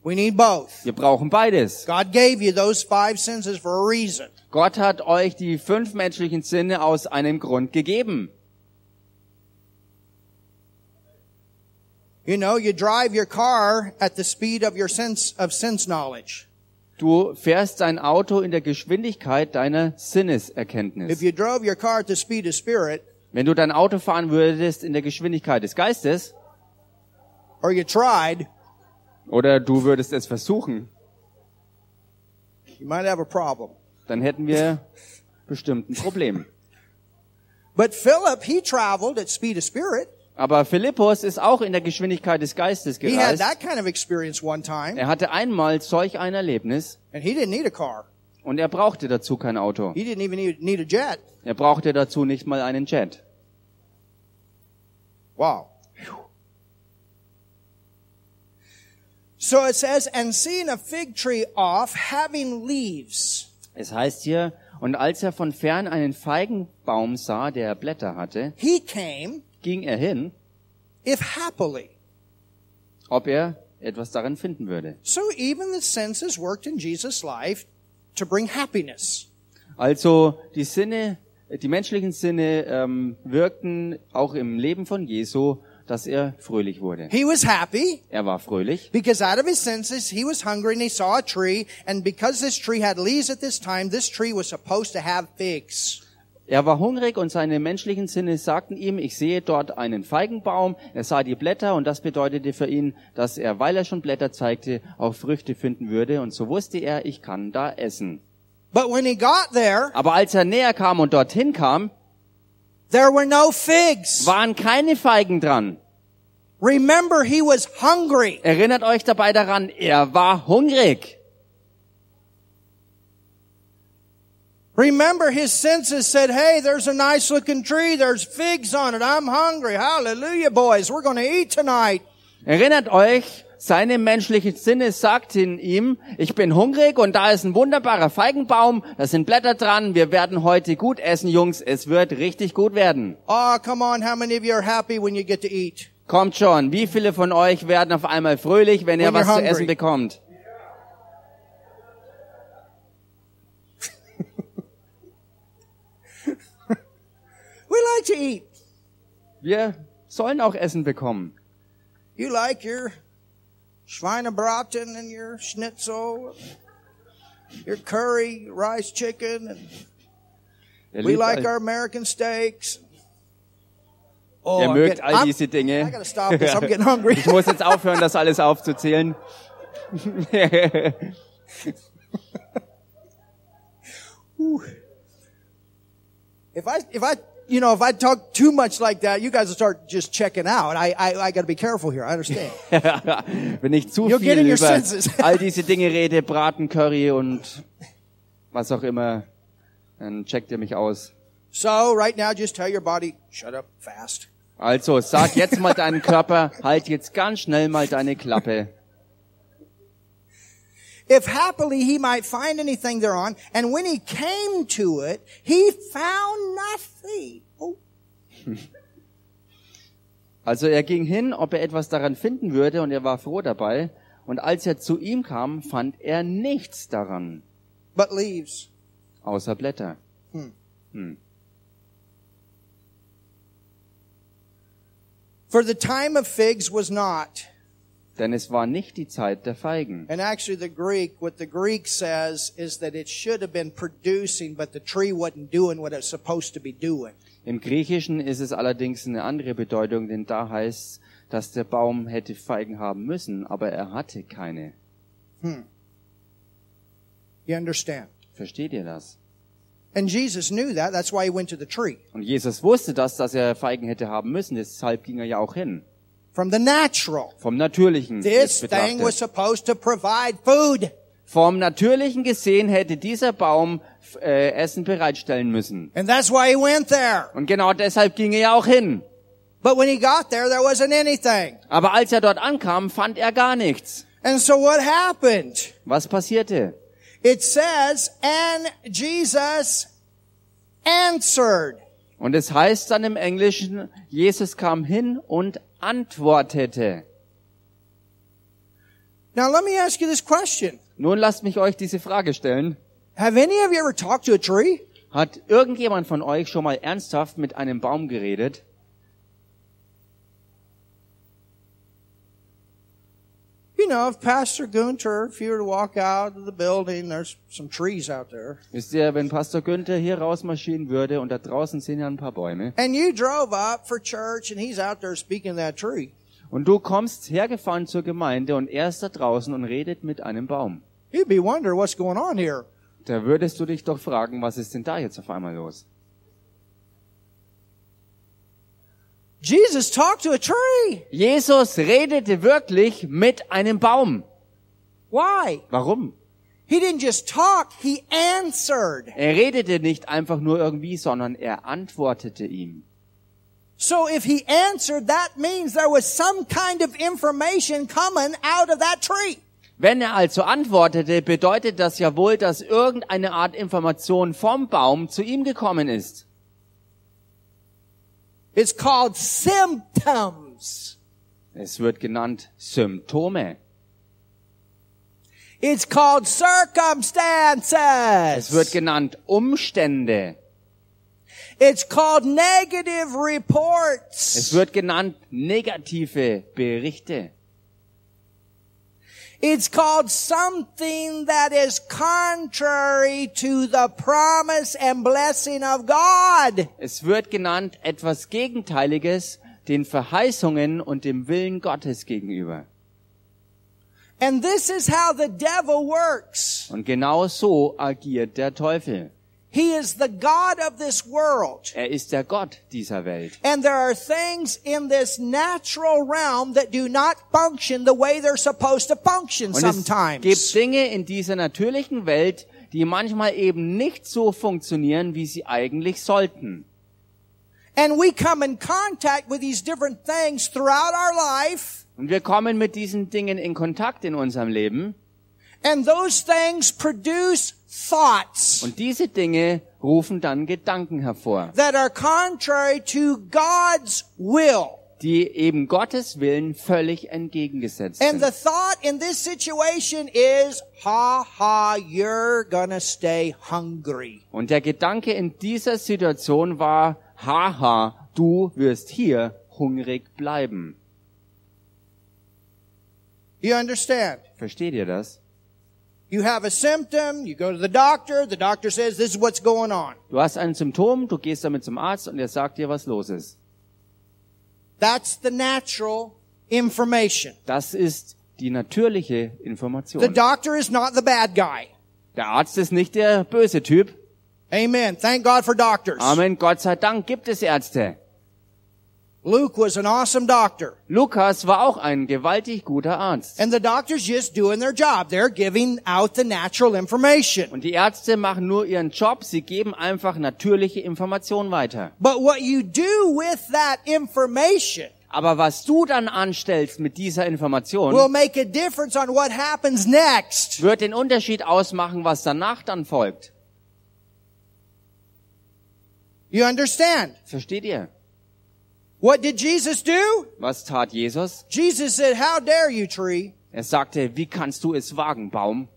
A: We need both.
B: Wir brauchen beides.
A: God gave you those five senses for a reason.
B: Gott hat euch die fünf menschlichen Sinne aus einem Grund gegeben.
A: You know, you drive your car at the speed of your sense of sense knowledge.
B: Du fährst dein Auto in der Geschwindigkeit deiner
A: If
B: Sinneserkenntnis.
A: you drove your car at the speed of spirit,
B: Wenn du dein Auto fahren würdest in der Geschwindigkeit des Geistes,
A: or you tried,
B: oder du würdest es versuchen,
A: you might have a problem.
B: dann hätten wir bestimmt ein Problem.
A: But Philip, he traveled at speed of spirit.
B: Aber Philippus ist auch in der Geschwindigkeit des Geistes
A: He had
B: gereist.
A: that kind of experience one time,
B: Er hatte einmal solch ein Erlebnis
A: and he didn't need a car.
B: und er brauchte dazu kein Auto.
A: He didn't even need, need a jet.
B: Er brauchte dazu nicht mal einen Jet.
A: Wow. So it says, and seeing a fig tree off, having leaves.
B: Es heißt hier, und als er von fern einen Feigenbaum sah, der Blätter hatte,
A: He came,
B: ging er hin,
A: if happily.
B: ob er etwas darin finden würde.
A: So even the senses worked in Jesus' life to bring happiness.
B: Also die Sinne, die menschlichen Sinne ähm, wirkten auch im Leben von Jesu, dass er fröhlich wurde.
A: He was happy
B: Er war fröhlich,
A: because out of his senses he was hungry and he saw a tree and because this tree had leaves at this time, this tree was supposed to have figs.
B: Er war hungrig und seine menschlichen Sinne sagten ihm, ich sehe dort einen Feigenbaum, er sah die Blätter und das bedeutete für ihn, dass er, weil er schon Blätter zeigte, auch Früchte finden würde und so wusste er, ich kann da essen.
A: But when he got there,
B: Aber als er näher kam und dorthin kam,
A: there were no figs.
B: waren keine Feigen dran.
A: Remember, he was hungry.
B: Erinnert euch dabei daran, er war hungrig.
A: Remember, his senses said, hey, there's a nice looking tree. There's figs on it. I'm hungry. Hallelujah, boys. We're going to eat tonight.
B: Erinnert euch, seine menschliche Sinne sagten ihm, ich bin hungrig und da ist ein wunderbarer Feigenbaum, da sind Blätter dran, wir werden heute gut essen, Jungs, es wird richtig gut werden.
A: Oh, come on. How many of you are happy when you get to eat?
B: Kommt schon, wie viele von euch werden auf einmal fröhlich, wenn ihr
A: When
B: was zu essen bekommt?
A: We like to eat.
B: Wir sollen auch Essen bekommen.
A: You like your Schweinebraten and your Schnitzel, your curry, rice chicken, and
B: Ihr,
A: we like
B: all-
A: our American steaks. Oh, I'm
B: mögt all diese
A: I
B: Dinge.
A: gotta stop this. I'm getting hungry.
B: Ich muss jetzt aufhören, das alles aufzuzählen.
A: If I, if I, you know, if I talk too much like that, you guys will start just checking out. I, I, I got to be careful here. I understand.
B: Wenn ich zu
A: You'll
B: viel über
A: senses.
B: all diese Dinge rede, Braten, Curry und was auch immer, dann checkt ihr mich aus.
A: so right now, just tell your body, shut up, fast.
B: Also, sag jetzt mal deinen Körper, halt jetzt ganz schnell mal deine Klappe.
A: If happily he might find anything thereon, and when he came to it, he found nothing. Oh,
B: Also er ging hin, ob er etwas daran finden würde, und er war froh dabei. Und als er zu ihm kam, fand er nichts daran,
A: but leaves.
B: außer Blätter.
A: For the time of figs was not.
B: Denn es war nicht die Zeit der Feigen.
A: And actually the Greek, what the Greek says is that it should have been producing, but the tree wasn't doing what it's supposed to be doing.
B: Im Griechischen ist es allerdings eine andere Bedeutung, denn da heißt dass der Baum hätte Feigen haben müssen, aber er hatte keine.
A: You understand?
B: Versteht ihr das?
A: And Jesus knew that. That's why he went to the tree.
B: Und Jesus wusste das, dass er Feigen hätte haben müssen, deshalb ging er ja auch hin.
A: From the natural.
B: Vom Natürlichen
A: This thing was supposed to provide food.
B: Vom Natürlichen gesehen hätte dieser Baum äh, Essen bereitstellen müssen.
A: And that's why he went there.
B: Und genau deshalb ging er ja auch hin.
A: But when he got there, there wasn't anything.
B: Aber als er dort ankam, fand er gar nichts.
A: And so what happened?
B: Was passierte?
A: It says, and Jesus answered.
B: Und es heißt dann im Englischen, Jesus kam hin und antwortete.
A: Now let me ask you this question.
B: Nun lasst mich euch diese Frage stellen.
A: Have any of you ever talked to a tree?
B: Hat irgendjemand von euch schon mal ernsthaft mit einem Baum geredet?
A: You know, if Pastor Gunter, if you were to walk out of the building, there's some trees out there.
B: Wisst ihr, wenn Pastor Günther hier rausmarschieren würde und da draußen sind ja ein paar Bäume
A: And you drove up for church and he's out there speaking that tree.
B: und du kommst hergefahren zur Gemeinde und er ist da draußen und redet mit einem Baum.
A: You'd be wondering what's going on here.
B: Da würdest du dich doch fragen, was ist denn da jetzt auf einmal los?
A: Jesus talked to a tree.
B: Jesus redete wirklich mit einem Baum.
A: Why?
B: Warum?
A: He didn't just talk, he answered.
B: Er redete nicht einfach nur irgendwie, sondern er antwortete ihm.
A: So if he answered, that means there was some kind of information coming out of that tree.
B: Wenn er also antwortete, bedeutet das ja wohl, dass irgendeine Art Information vom Baum zu ihm gekommen ist.
A: It's called symptoms.
B: Es wird genannt Symptome.
A: It's called circumstances.
B: Es wird genannt Umstände.
A: It's called negative reports.
B: Es wird genannt negative Berichte.
A: It's called something that is contrary to the promise and blessing of God.
B: Es wird genannt etwas Gegenteiliges den Verheißungen und dem Willen Gottes gegenüber.
A: And this is how the devil works.
B: Und genau so agiert der Teufel.
A: He is the God of this world.
B: Er ist der Gott dieser Welt.
A: And there are things in this natural realm that do not function the way they're supposed to function
B: Und es gibt Dinge in dieser natürlichen Welt, die manchmal eben nicht so funktionieren, wie sie eigentlich sollten.
A: And we come in contact with these different things throughout our life.
B: Und wir kommen mit diesen Dingen in Kontakt in unserem Leben.
A: And those things produce thoughts
B: Und diese Dinge rufen dann Gedanken hervor,
A: that are contrary to God's will.
B: die eben Gottes Willen völlig entgegengesetzt
A: And the
B: sind.
A: thought in this situation is, ha ha, you're gonna stay hungry.
B: Und der Gedanke in dieser Situation war, haha, du wirst hier hungrig bleiben.
A: You understand?
B: Versteht ihr das?
A: You have a symptom, you go to the doctor, the doctor says this is what's going on.
B: Du hast ein Symptom, du gehst damit zum Arzt und er sagt dir, was los ist.
A: That's the natural information.
B: Das ist die natürliche
A: The
B: Information.
A: doctor is not the bad guy.
B: Der Arzt ist nicht der böse Typ.
A: Amen. Thank God for doctors.
B: Amen. Gott sei Dank gibt es Ärzte.
A: Luke was an awesome doctor.
B: Lukas war auch ein gewaltig guter Arzt.
A: And the doctors just doing their job. They're giving out the natural information.
B: Und die Ärzte machen nur ihren Job. Sie geben einfach natürliche Informationen weiter.
A: But what you do with that information
B: Aber was du dann anstellst mit dieser Information,
A: will make a difference on what happens next.
B: wird den Unterschied ausmachen, was danach dann folgt.
A: You understand?
B: Versteht ihr?
A: What did Jesus do?
B: Was tat Jesus?
A: Jesus said, how dare you, tree?
B: Er sagte, wie kannst du es wagen, Baum?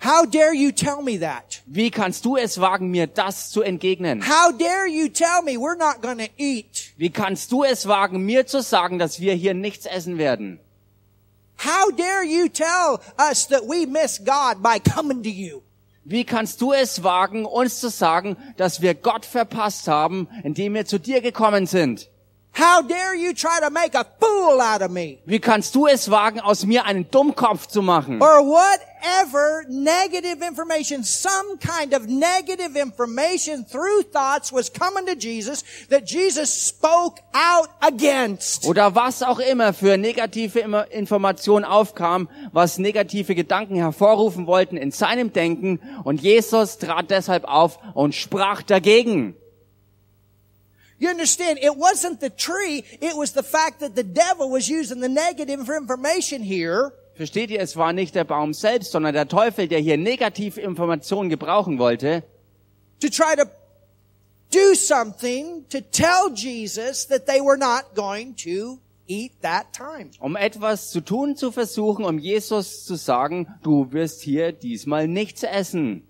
A: How dare you tell me that?
B: Wie kannst du es wagen, mir das zu entgegnen?
A: How dare you tell me we're not going to eat?
B: Wie kannst du es wagen, mir zu sagen, dass wir hier nichts essen werden?
A: How dare you tell us that we miss God by coming to you?
B: Wie kannst du es wagen, uns zu sagen, dass wir Gott verpasst haben, indem wir zu dir gekommen sind?
A: How dare you try to make a fool out of me?
B: Wie kannst du es wagen, aus mir einen Dummkopf zu machen?
A: Or whatever negative information, some kind of negative information through thoughts was coming to Jesus that Jesus spoke out against.
B: Oder was auch immer für negative Informationen aufkam, was negative Gedanken hervorrufen wollten in seinem Denken. Und Jesus trat deshalb auf und sprach dagegen.
A: You understand? It wasn't the tree, it was the fact that the devil was using the negative information here
B: Versteht ihr, es war nicht der Baum selbst, sondern der Teufel, der hier negative Informationen gebrauchen wollte,
A: to try to do something to tell Jesus that they were not going to eat that time.
B: um etwas zu tun zu versuchen, um Jesus zu sagen, du wirst hier diesmal nichts essen.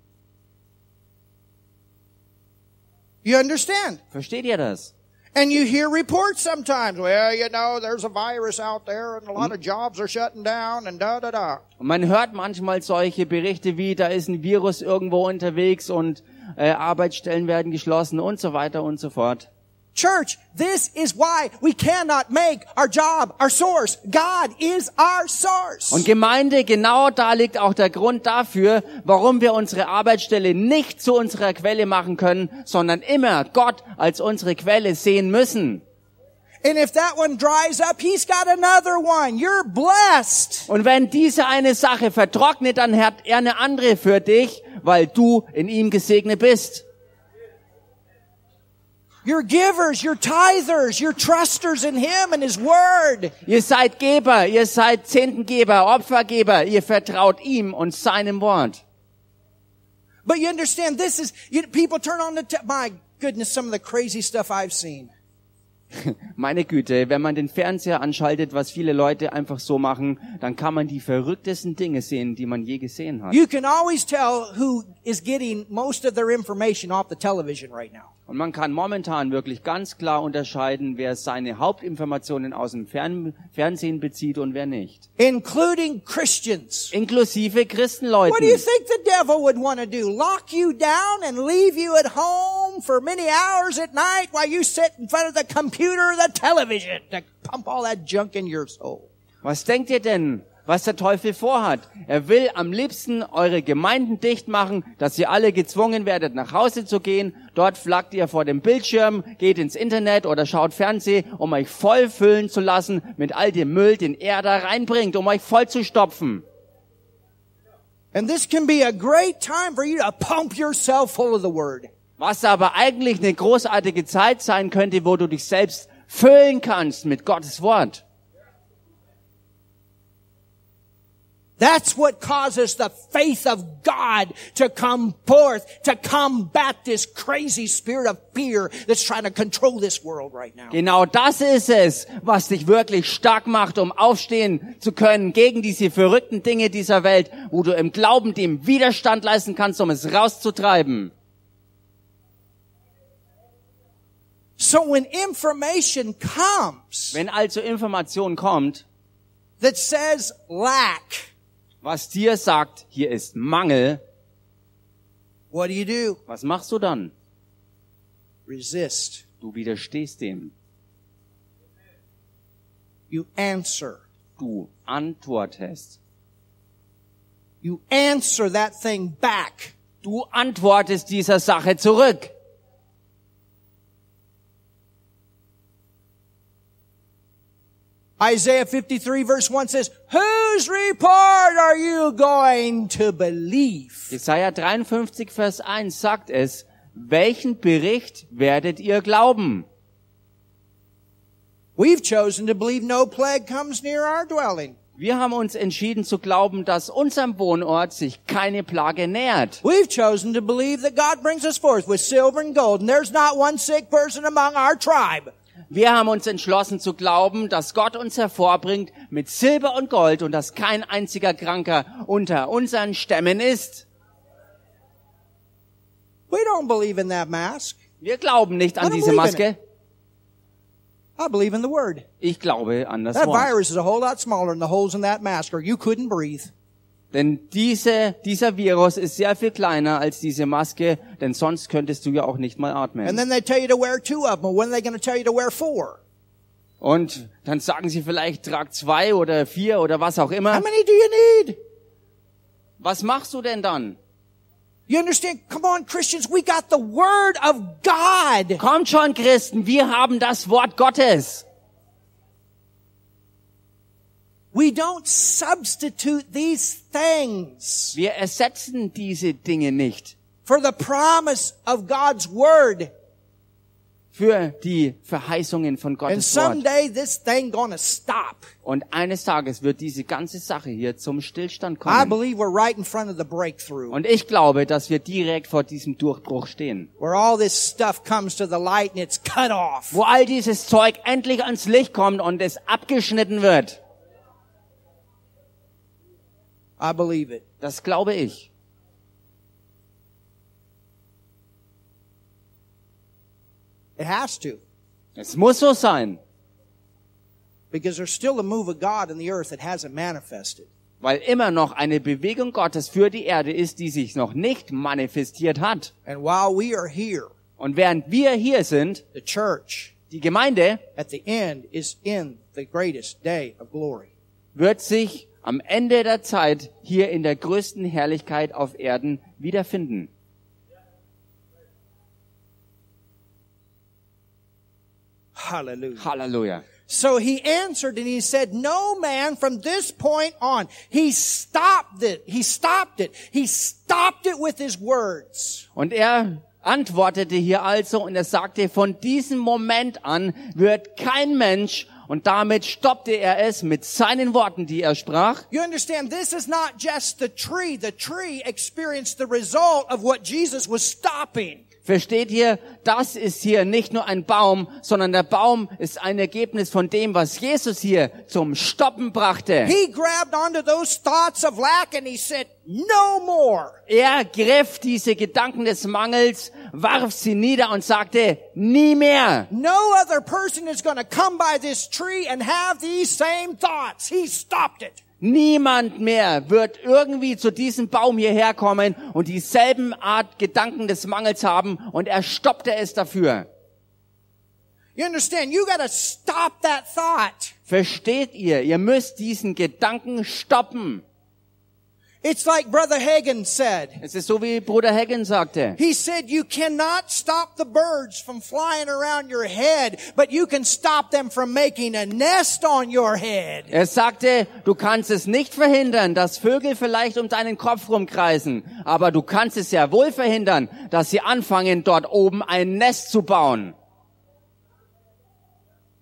A: You understand?
B: Versteht ihr das?
A: And you hear reports sometimes. Well, you know, there's a virus out there and a lot of jobs are shutting down and da da da.
B: Und man hört manchmal solche Berichte wie, da ist ein Virus irgendwo unterwegs und äh, Arbeitsstellen werden geschlossen und so weiter und so fort.
A: Church, this is why we cannot make our job our source. God is our source.
B: Und Gemeinde, genau da liegt auch der Grund dafür, warum wir unsere Arbeitsstelle nicht zu unserer Quelle machen können, sondern immer Gott als unsere Quelle sehen müssen.
A: And if that one dries up, he's got another one. You're blessed.
B: Und wenn diese eine Sache vertrocknet, dann hat er eine andere für dich, weil du in ihm gesegnet bist.
A: You're givers, you're tithers, you're trusters in him and his word.
B: Ihr seid Geber, ihr seid Zehntengeber, Opfergeber, ihr vertraut ihm und seinem Wort.
A: But you understand, this is, you, people turn on the, my goodness, some of the crazy stuff I've seen.
B: Meine Güte, wenn man den Fernseher anschaltet, was viele Leute einfach so machen, dann kann man die verrücktesten Dinge sehen, die man je gesehen hat.
A: You can always tell who is getting most of their information off the television right now.
B: Und man kann momentan wirklich ganz klar unterscheiden, wer seine Hauptinformationen aus dem Fern Fernsehen bezieht und wer nicht.
A: Including Christians.
B: Inklusive
A: What do you think the devil would want to do? Lock you down and leave you at home for many hours at night while you sit in front of the computer or the television to pump all that junk in your soul?
B: Was denkt ihr denn, was der Teufel vorhat. Er will am liebsten eure Gemeinden dicht machen, dass ihr alle gezwungen werdet, nach Hause zu gehen. Dort flaggt ihr vor dem Bildschirm, geht ins Internet oder schaut Fernsehen, um euch voll füllen zu lassen mit all dem Müll, den er da reinbringt, um euch voll zu stopfen.
A: And this can be a great time for you to pump yourself full of the word.
B: Was aber eigentlich eine großartige Zeit sein könnte, wo du dich selbst füllen kannst mit Gottes Wort.
A: That's what causes the faith of God to come forth, to combat this crazy spirit of fear that's trying to control this world right now.
B: Genau das ist es, was dich wirklich stark macht, um aufstehen zu können gegen diese verrückten Dinge dieser Welt, wo du im Glauben dem Widerstand leisten kannst, um es rauszutreiben.
A: So when information comes
B: Wenn also Information kommt,
A: that says lack,
B: was dir sagt, hier ist Mangel,
A: what do you do?
B: was machst du dann?
A: Resist.
B: Du widerstehst dem.
A: You answer.
B: Du antwortest.
A: You answer that thing back.
B: Du antwortest dieser Sache zurück.
A: Isaiah 53 verse 1 says, whose report are you going to believe?
B: Jesaja 53, Vers 1 sagt es, welchen Bericht werdet ihr glauben?
A: We've chosen to believe no plague comes near our dwelling.
B: Wir haben uns entschieden zu glauben, dass unserem Wohnort sich keine Plage nähert.
A: We've chosen to believe that God brings us forth with silver and gold, and there's not one sick person among our tribe.
B: Wir haben uns entschlossen zu glauben, dass Gott uns hervorbringt mit Silber und Gold und dass kein einziger Kranker unter unseren Stämmen ist.
A: We don't believe in that mask.
B: Wir glauben nicht an diese Maske.
A: I believe in the word.
B: Ich glaube an das
A: That
B: Wort.
A: virus is a whole lot smaller than the holes in that mask, or you couldn't breathe.
B: Denn diese, dieser Virus ist sehr viel kleiner als diese Maske, denn sonst könntest du ja auch nicht mal atmen. Und dann sagen sie vielleicht, trag zwei oder vier oder was auch
A: How
B: immer.
A: many do you need?
B: Was machst du denn dann?
A: You understand? Come on, Christians, we got the word of God.
B: Kommt schon, Christen, wir haben das Wort Gottes.
A: We don't substitute these things
B: Wir ersetzen diese Dinge nicht
A: for the promise of God's word.
B: für die Verheißungen von
A: And
B: Gottes Wort.
A: someday this thing gonna stop.
B: Und eines Tages wird diese ganze Sache hier zum Stillstand
A: I
B: kommen.
A: believe we're right in front of the breakthrough
B: Und ich glaube, dass wir direkt vor diesem Durchbruch stehen.
A: where all this stuff comes to the light and it's cut off.
B: Wo all dieses Zeug endlich ans Licht kommt und es abgeschnitten wird.
A: I believe it.
B: Das glaube ich.
A: It has to.
B: Es muss so sein.
A: Because there's still a move of God in the earth that hasn't manifested.
B: Weil immer noch eine Bewegung Gottes für die Erde ist, die sich noch nicht manifestiert hat.
A: And while we are here,
B: Und während wir hier sind,
A: the church
B: die Gemeinde
A: at the end is in the greatest day of glory.
B: wird sich am Ende der Zeit hier in der größten Herrlichkeit auf Erden wiederfinden.
A: Hallelujah.
B: Halleluja.
A: So he answered and he said, no man from this point on. He stopped it. He stopped it. He stopped it with his words.
B: Und er antwortete hier also und er sagte, von diesem Moment an wird kein Mensch und damit stoppte er es mit seinen Worten, die er sprach.
A: You understand, this is not just the tree. The tree experienced the result of what Jesus was stopping.
B: Versteht ihr, das ist hier nicht nur ein Baum, sondern der Baum ist ein Ergebnis von dem, was Jesus hier zum Stoppen brachte.
A: He grabbed onto those thoughts of lack and he said, no more.
B: Er griff diese Gedanken des Mangels, warf sie nieder und sagte, nie mehr.
A: No other person is going to come by this tree and have these same thoughts. He stopped it.
B: Niemand mehr wird irgendwie zu diesem Baum hierher kommen und dieselben Art Gedanken des Mangels haben und er stoppte es dafür.
A: You understand? You gotta stop that thought.
B: Versteht ihr? Ihr müsst diesen Gedanken stoppen.
A: It's like Brother Hagen said.
B: Es ist so, wie Bruder Hagen sagte.
A: He said you cannot stop the birds from flying around your head, but you can stop them from making a nest on your head.
B: Er sagte, du kannst es nicht verhindern, dass Vögel vielleicht um deinen Kopf rumkreisen, aber du kannst es ja wohl verhindern, dass sie anfangen, dort oben ein Nest zu bauen.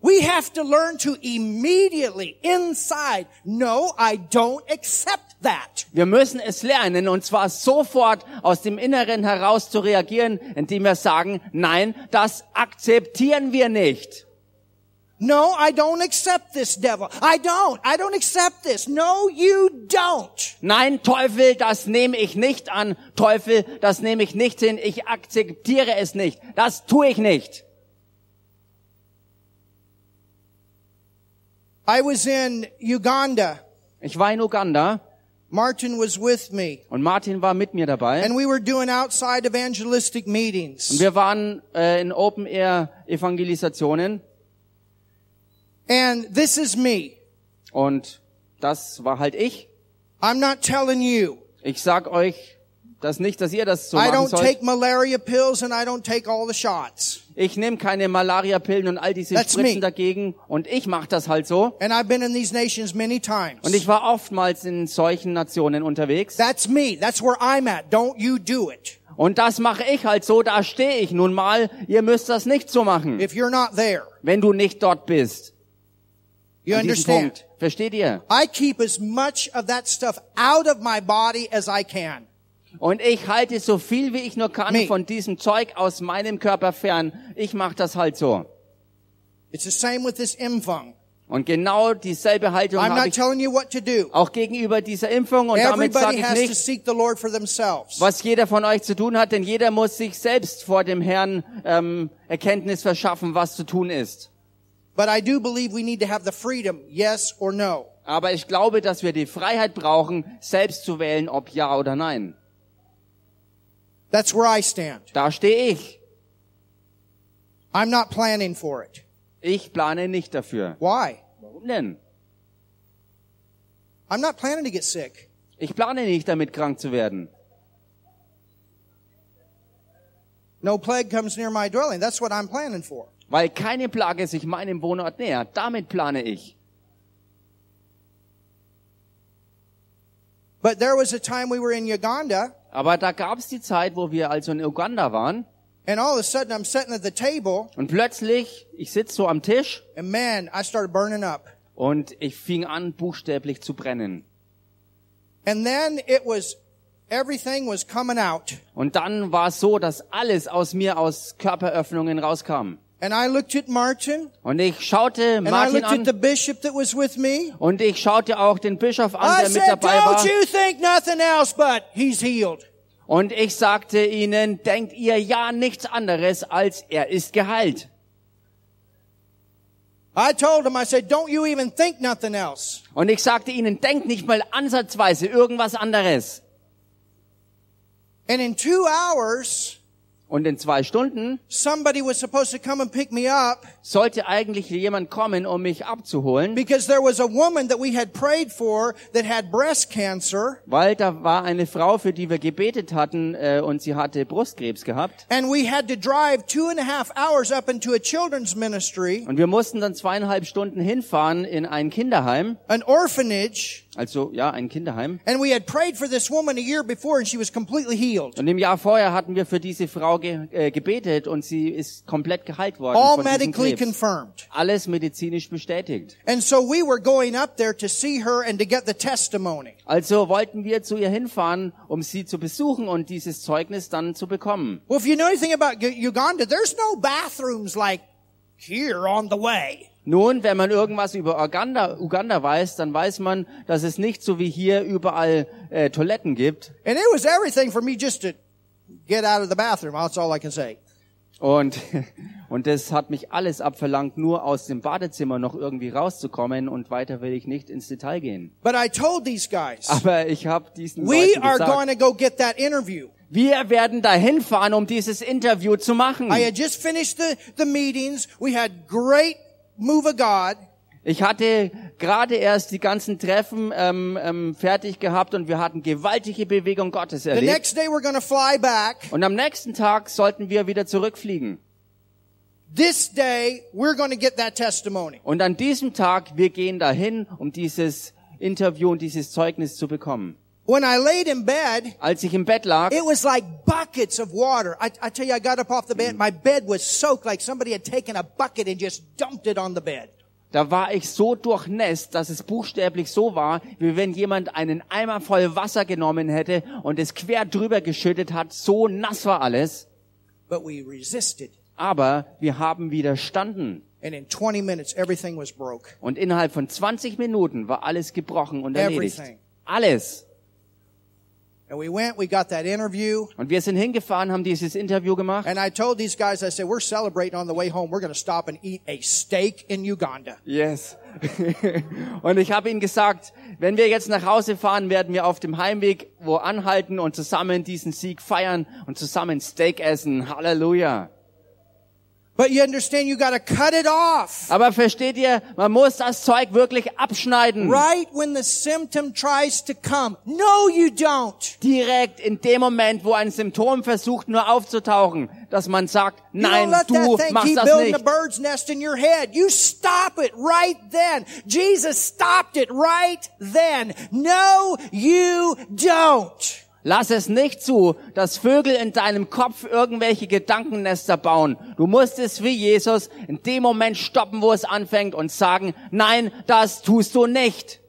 A: We have to learn to immediately inside, no, I don't accept that.
B: Wir müssen es lernen, und zwar sofort aus dem Inneren heraus zu reagieren, indem wir sagen, nein, das akzeptieren wir nicht.
A: No, I don't accept this devil. I don't. I don't accept this. No, you don't.
B: Nein, Teufel, das nehme ich nicht an. Teufel, das nehme ich nicht hin. Ich akzeptiere es nicht. Das tue ich nicht.
A: I was in Uganda.
B: Ich war in Uganda
A: Martin was with me.
B: und Martin war mit mir dabei.
A: And we were doing outside evangelistic meetings.
B: Und wir waren äh, in Open Air Evangelisationen
A: And this is me.
B: und das war halt ich.
A: I'm not telling you.
B: Ich sag euch das nicht, dass ihr das so
A: I
B: machen
A: don't
B: sollt.
A: take malaria pills and I don't take all the shots.
B: Ich nehme keine Malaria-Pillen und all diese
A: That's
B: Spritzen
A: me.
B: dagegen und ich mache das halt so.
A: And I've been in these nations many times.
B: Und ich war oftmals in solchen Nationen unterwegs.
A: That's me. That's where I'm at. Don't you do it.
B: Und das mache ich halt so, da stehe ich nun mal. Ihr müsst das nicht so machen,
A: If you're not there.
B: wenn du nicht dort bist.
A: You
B: An
A: understand?
B: Punkt. Versteht ihr?
A: I keep as much of that stuff out of my body as I can.
B: Und ich halte so viel wie ich nur kann
A: Me.
B: von diesem Zeug aus meinem Körper fern. Ich mache das halt so.
A: It's the same with this Imfung.
B: Und genau dieselbe Haltung
A: I'm
B: habe
A: not
B: ich
A: telling you what to do.
B: auch gegenüber dieser Impfung. Und damit sage
A: Everybody
B: ich nicht,
A: seek the Lord for themselves.
B: was jeder von euch zu tun hat, denn jeder muss sich selbst vor dem Herrn ähm, Erkenntnis verschaffen, was zu tun ist.
A: But I do believe we need to have the freedom, yes or no.
B: Aber ich glaube, dass wir die Freiheit brauchen, selbst zu wählen, ob ja oder nein.
A: That's where I stand.
B: Da stehe ich.
A: I'm not planning for it.
B: Ich plane nicht dafür.
A: Why?
B: Warum denn?
A: I'm not planning to get sick.
B: Ich plane nicht damit krank zu werden.
A: No plague comes near my dwelling. That's what I'm planning for.
B: Weil keine Plage sich meinem Wohnort nähert. Damit plane ich.
A: But there was a time we were in Uganda,
B: Aber da gab es die Zeit, wo wir also in Uganda waren.
A: and all of a sudden I'm sitting at the table,
B: Und plötzlich, ich sitze so am Tisch
A: and man, I started burning up.
B: und ich fing an, buchstäblich zu brennen.
A: And then it was, everything was coming out.
B: Und dann war es so, dass alles aus mir aus Körperöffnungen rauskam.
A: And I looked at Martin,
B: Und ich schaute
A: and I
B: Martin
A: looked at the
B: an
A: bishop that was with me.
B: und ich schaute auch den Bischof an,
A: I
B: der mit
A: said,
B: dabei war.
A: don't you think nothing else but he's healed.
B: Und ich sagte ihnen, denkt ihr ja nichts anderes, als er ist geheilt.
A: I told him, I said, don't you even think nothing else.
B: Und ich sagte ihnen, denkt nicht mal ansatzweise irgendwas anderes.
A: And in two hours,
B: Und in zwei Stunden
A: somebody was supposed to come and pick me up
B: sollte eigentlich jemand kommen, um mich abzuholen,
A: because there was a woman that we had prayed for that had breast cancer
B: weil da war eine Frau, für die wir gebetet hatten, äh, und sie hatte Brustkrebs gehabt.
A: and we had to drive two and a half hours up into a children's ministry,
B: Und wir mussten dann zweieinhalb Stunden hinfahren in ein Kinderheim,
A: an orphanage,
B: also ja, ein Kinderheim.
A: and we had prayed for this woman a year before and she was completely healed.
B: Und im Jahr vorher hatten wir für diese Frau ge äh, gebetet und sie ist komplett geheilt worden
A: All
B: von
A: medically confirmed.
B: Alles medizinisch bestätigt.
A: And so we were going up there to see her and to get the testimony.
B: Also wollten wir zu ihr hinfahren, um sie zu besuchen und dieses Zeugnis dann zu bekommen.
A: Well, if you know anything about Uganda, there's no bathrooms like here on the way.
B: Nun, wenn man irgendwas über Uganda, Uganda weiß, dann weiß man, dass es nicht so wie hier überall äh, Toiletten gibt.
A: And it was everything for me just to get out of the bathroom. That's all I can say.
B: Und, und das hat mich alles abverlangt, nur aus dem Badezimmer noch irgendwie rauszukommen und weiter will ich nicht ins Detail gehen.
A: But I told these guys,
B: Aber ich habe diesen
A: we
B: Leuten
A: are going
B: gesagt,
A: to go get that interview.
B: Wir werden dahin fahren, um dieses Interview zu machen.
A: I had just finished the, the meetings. We had great move of God.
B: Ich hatte gerade erst die ganzen Treffen ähm, ähm, fertig gehabt und wir hatten gewaltige Bewegung Gottes
A: The
B: erlebt.
A: next day we're going to fly back.
B: Und am nächsten Tag sollten wir wieder zurückfliegen.
A: This day we're going to get that testimony.
B: Und an diesem Tag, wir gehen dahin, um dieses Interview und dieses Zeugnis zu bekommen.
A: When I laid in bed,
B: Als ich im Bett lag,
A: it was like buckets of water. I, I tell you, I got up off the bed. My bed was soaked like somebody had taken a bucket and just dumped it on the bed.
B: da war ich so durchnässt, dass es buchstäblich so war, wie wenn jemand einen Eimer voll Wasser genommen hätte und es quer drüber geschüttet hat. So nass war alles.
A: But we resisted.
B: Aber wir haben widerstanden.
A: And in 20 minutes, everything was broke.
B: Und innerhalb von 20 Minuten war alles gebrochen und erledigt.
A: Everything.
B: Alles.
A: And we went, we got that interview.
B: Und wir sind hingefahren, haben dieses Interview gemacht.
A: And I told these guys, I said, we're celebrating on the way home. We're going to stop and eat a steak in Uganda.
B: Yes. und ich habe ihnen gesagt, wenn wir jetzt nach Hause fahren, werden wir auf dem Heimweg wo anhalten und zusammen diesen Sieg feiern und zusammen Steak essen. Halleluja.
A: But you understand, you got to cut it off.
B: Aber versteht ihr, man muss das Zeug wirklich abschneiden.
A: Right when the symptom tries to come. No, you don't.
B: Direkt in dem Moment, wo ein Symptom versucht nur aufzutauchen, dass man sagt, nein, du machst das
A: a
B: nicht.
A: bird's nest in your head. You stop it right then. Jesus stopped it right then. No, you don't.
B: Lass es nicht zu, dass Vögel in deinem Kopf irgendwelche Gedankennester bauen. Du musst es wie Jesus in dem Moment stoppen, wo es anfängt und sagen, nein, das tust du nicht.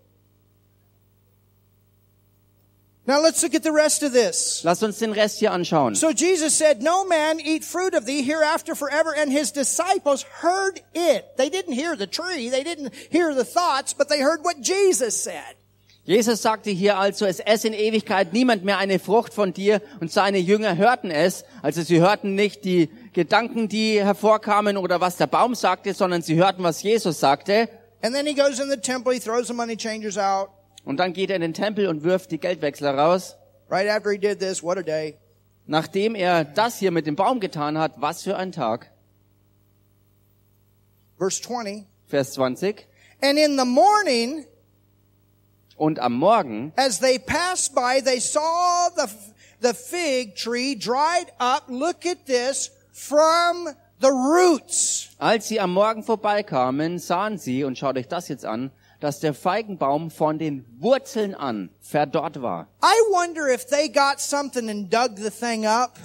A: Now let's look at the rest of this.
B: Lass uns den Rest hier anschauen.
A: So Jesus said, no man eat fruit of thee hereafter forever. And his disciples heard it. They didn't hear the tree. They didn't hear the thoughts, but they heard what Jesus said.
B: Jesus sagte hier also, es esse in Ewigkeit niemand mehr eine Frucht von dir und seine Jünger hörten es. Also sie hörten nicht die Gedanken, die hervorkamen oder was der Baum sagte, sondern sie hörten, was Jesus sagte.
A: Temple.
B: Und dann geht er in den Tempel und wirft die Geldwechsler raus.
A: Right after he did this, what a day.
B: Nachdem er das hier mit dem Baum getan hat, was für ein Tag.
A: Verse 20.
B: Vers 20.
A: And in the morning,
B: Und am Morgen,
A: as they passed by, they saw the, the fig tree dried up. Look at this from the roots.
B: als sie am Morgen vorbeikamen, sahen sie, und schaut euch das jetzt an, dass der Feigenbaum von den Wurzeln an verdorrt war.
A: I wonder if they got something and dug the thing up.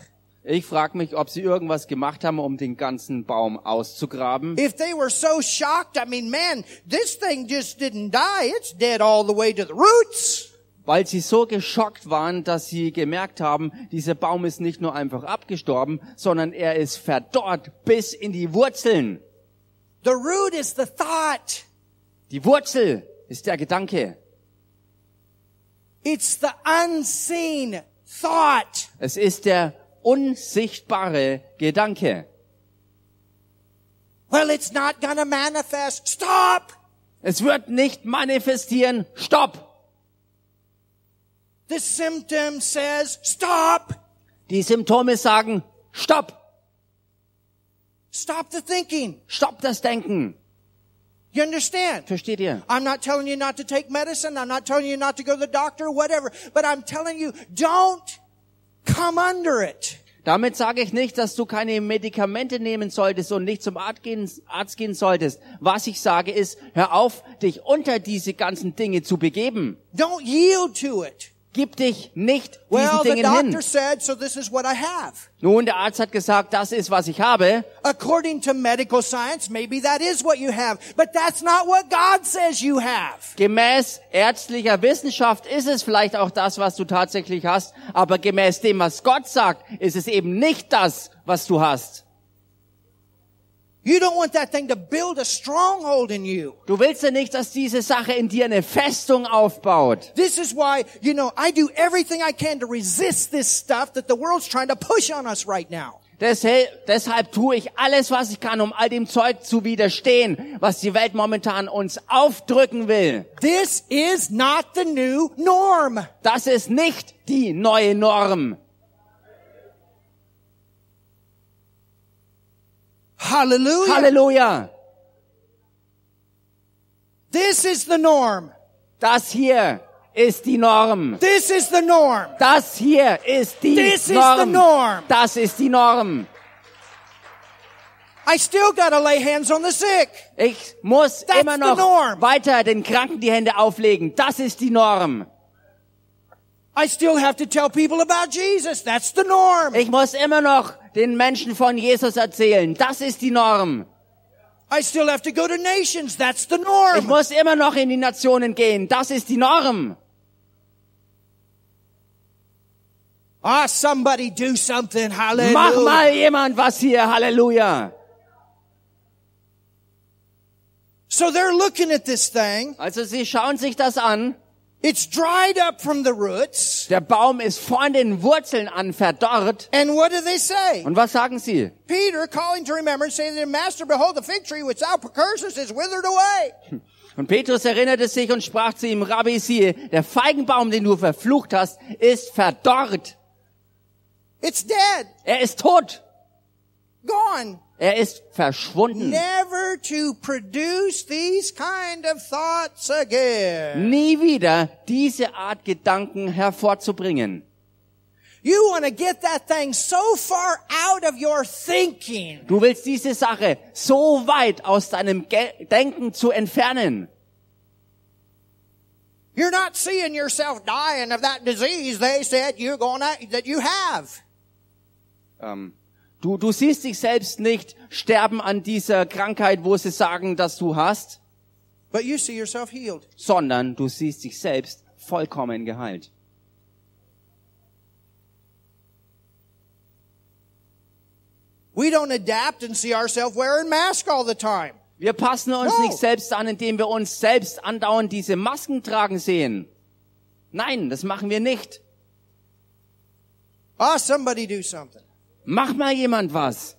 B: Ich frage mich, ob sie irgendwas gemacht haben, um den ganzen Baum auszugraben.
A: If they were so shocked, I mean, man, this thing just didn't die. It's dead all the way to the roots.
B: Weil sie so geschockt waren, dass sie gemerkt haben, dieser Baum ist nicht nur einfach abgestorben, sondern er ist verdorrt bis in die Wurzeln.
A: The root is the thought.
B: Die Wurzel ist der Gedanke.
A: It's the unseen thought.
B: Es ist der unsichtbare Gedanke.
A: Well, it's not gonna manifest. Stop!
B: Es wird nicht manifestieren. Stopp!
A: The symptom says, stop!
B: Die Symptome sagen, stopp!
A: Stop the thinking.
B: Stopp das Denken.
A: You understand?
B: Versteht ihr?
A: I'm not telling you not to take medicine. I'm not telling you not to go to the doctor, whatever. But I'm telling you, don't come under it.
B: Damit sage ich nicht, dass du keine Medikamente nehmen solltest und nicht zum Arzt gehen, Arzt gehen solltest. Was ich sage ist, hör auf, dich unter diese ganzen Dinge zu begeben.
A: Don't yield to it.
B: Gib dich nicht diesen
A: Well, the
B: Dingen
A: doctor
B: hin.
A: said, so this is what I have.
B: Nun, der Arzt hat gesagt, das ist, was ich habe.
A: According to medical science, maybe that is what you have. But that's not what God says you have.
B: Gemäß ärztlicher Wissenschaft ist es vielleicht auch das, was du tatsächlich hast, aber gemäß dem, was Gott sagt, ist es eben nicht das, was du hast.
A: You don't want that thing to build a stronghold in you.
B: Du willst ja nicht, dass diese Sache in dir eine Festung aufbaut.
A: This is why, you know, I do everything I can to resist this stuff that the world's trying to push on us right now.
B: Deshalb, deshalb tue ich alles, was ich kann, um all dem Zeug zu widerstehen, was die Welt momentan uns aufdrücken will.
A: This is not the new norm.
B: Das ist nicht die neue Norm.
A: Hallelujah.
B: Halleluja.
A: This is the norm.
B: Das hier ist die Norm.
A: This is the norm.
B: Das hier ist die
A: This is the
B: Norm.
A: norm.
B: Das ist die Norm.
A: I still gotta lay hands on the sick.
B: Ich muss
A: That's
B: immer noch
A: norm.
B: weiter den Kranken die Hände auflegen. Das ist die Norm.
A: I still have to tell people about Jesus. That's the norm.
B: Ich muss immer noch den Menschen von Jesus erzählen. Das ist die Norm.
A: I still have to go to nations. That's the
B: Ich
A: norm.
B: muss immer noch in die Nationen gehen. Das ist die Norm.
A: Ah, somebody do something. Hallelujah.
B: Mach mal jemand was hier. Halleluja.
A: So they're looking at this thing.
B: Also sie schauen sich das an.
A: It's dried up from the roots.
B: Der Baum ist von den Wurzeln an verdorrt.
A: And what do they say?
B: Und was sagen sie?
A: Peter, calling to remembrance, saying to Master, behold, the fig tree which thou precursest is withered away.
B: Und Petrus erinnerte sich und sprach zu ihm, Rabbi, siehe, der Feigenbaum, den du verflucht hast, ist verdorrt.
A: It's dead.
B: Er ist tot.
A: Gone.
B: Er ist verschwunden.
A: Never to produce these kind of thoughts again.
B: Nie wieder diese Art Gedanken hervorzubringen.
A: You want to get that thing so far out of your thinking.
B: Du willst diese Sache so weit aus deinem Ge Denken zu entfernen.
A: You're not seeing yourself dying of that disease they said you're gonna, that you have.
B: Ähm, du, du siehst dich selbst nicht sterben an dieser Krankheit, wo sie sagen, dass du hast,
A: But you see yourself healed.
B: sondern du siehst dich selbst vollkommen geheilt.
A: We don't adapt and see ourselves wearing masks all the time.
B: Wir passen uns
A: No.
B: nicht selbst an, indem wir uns selbst andauernd diese Masken tragen sehen. Nein, das machen wir nicht.
A: Ah, somebody do something.
B: Mach mal jemand was.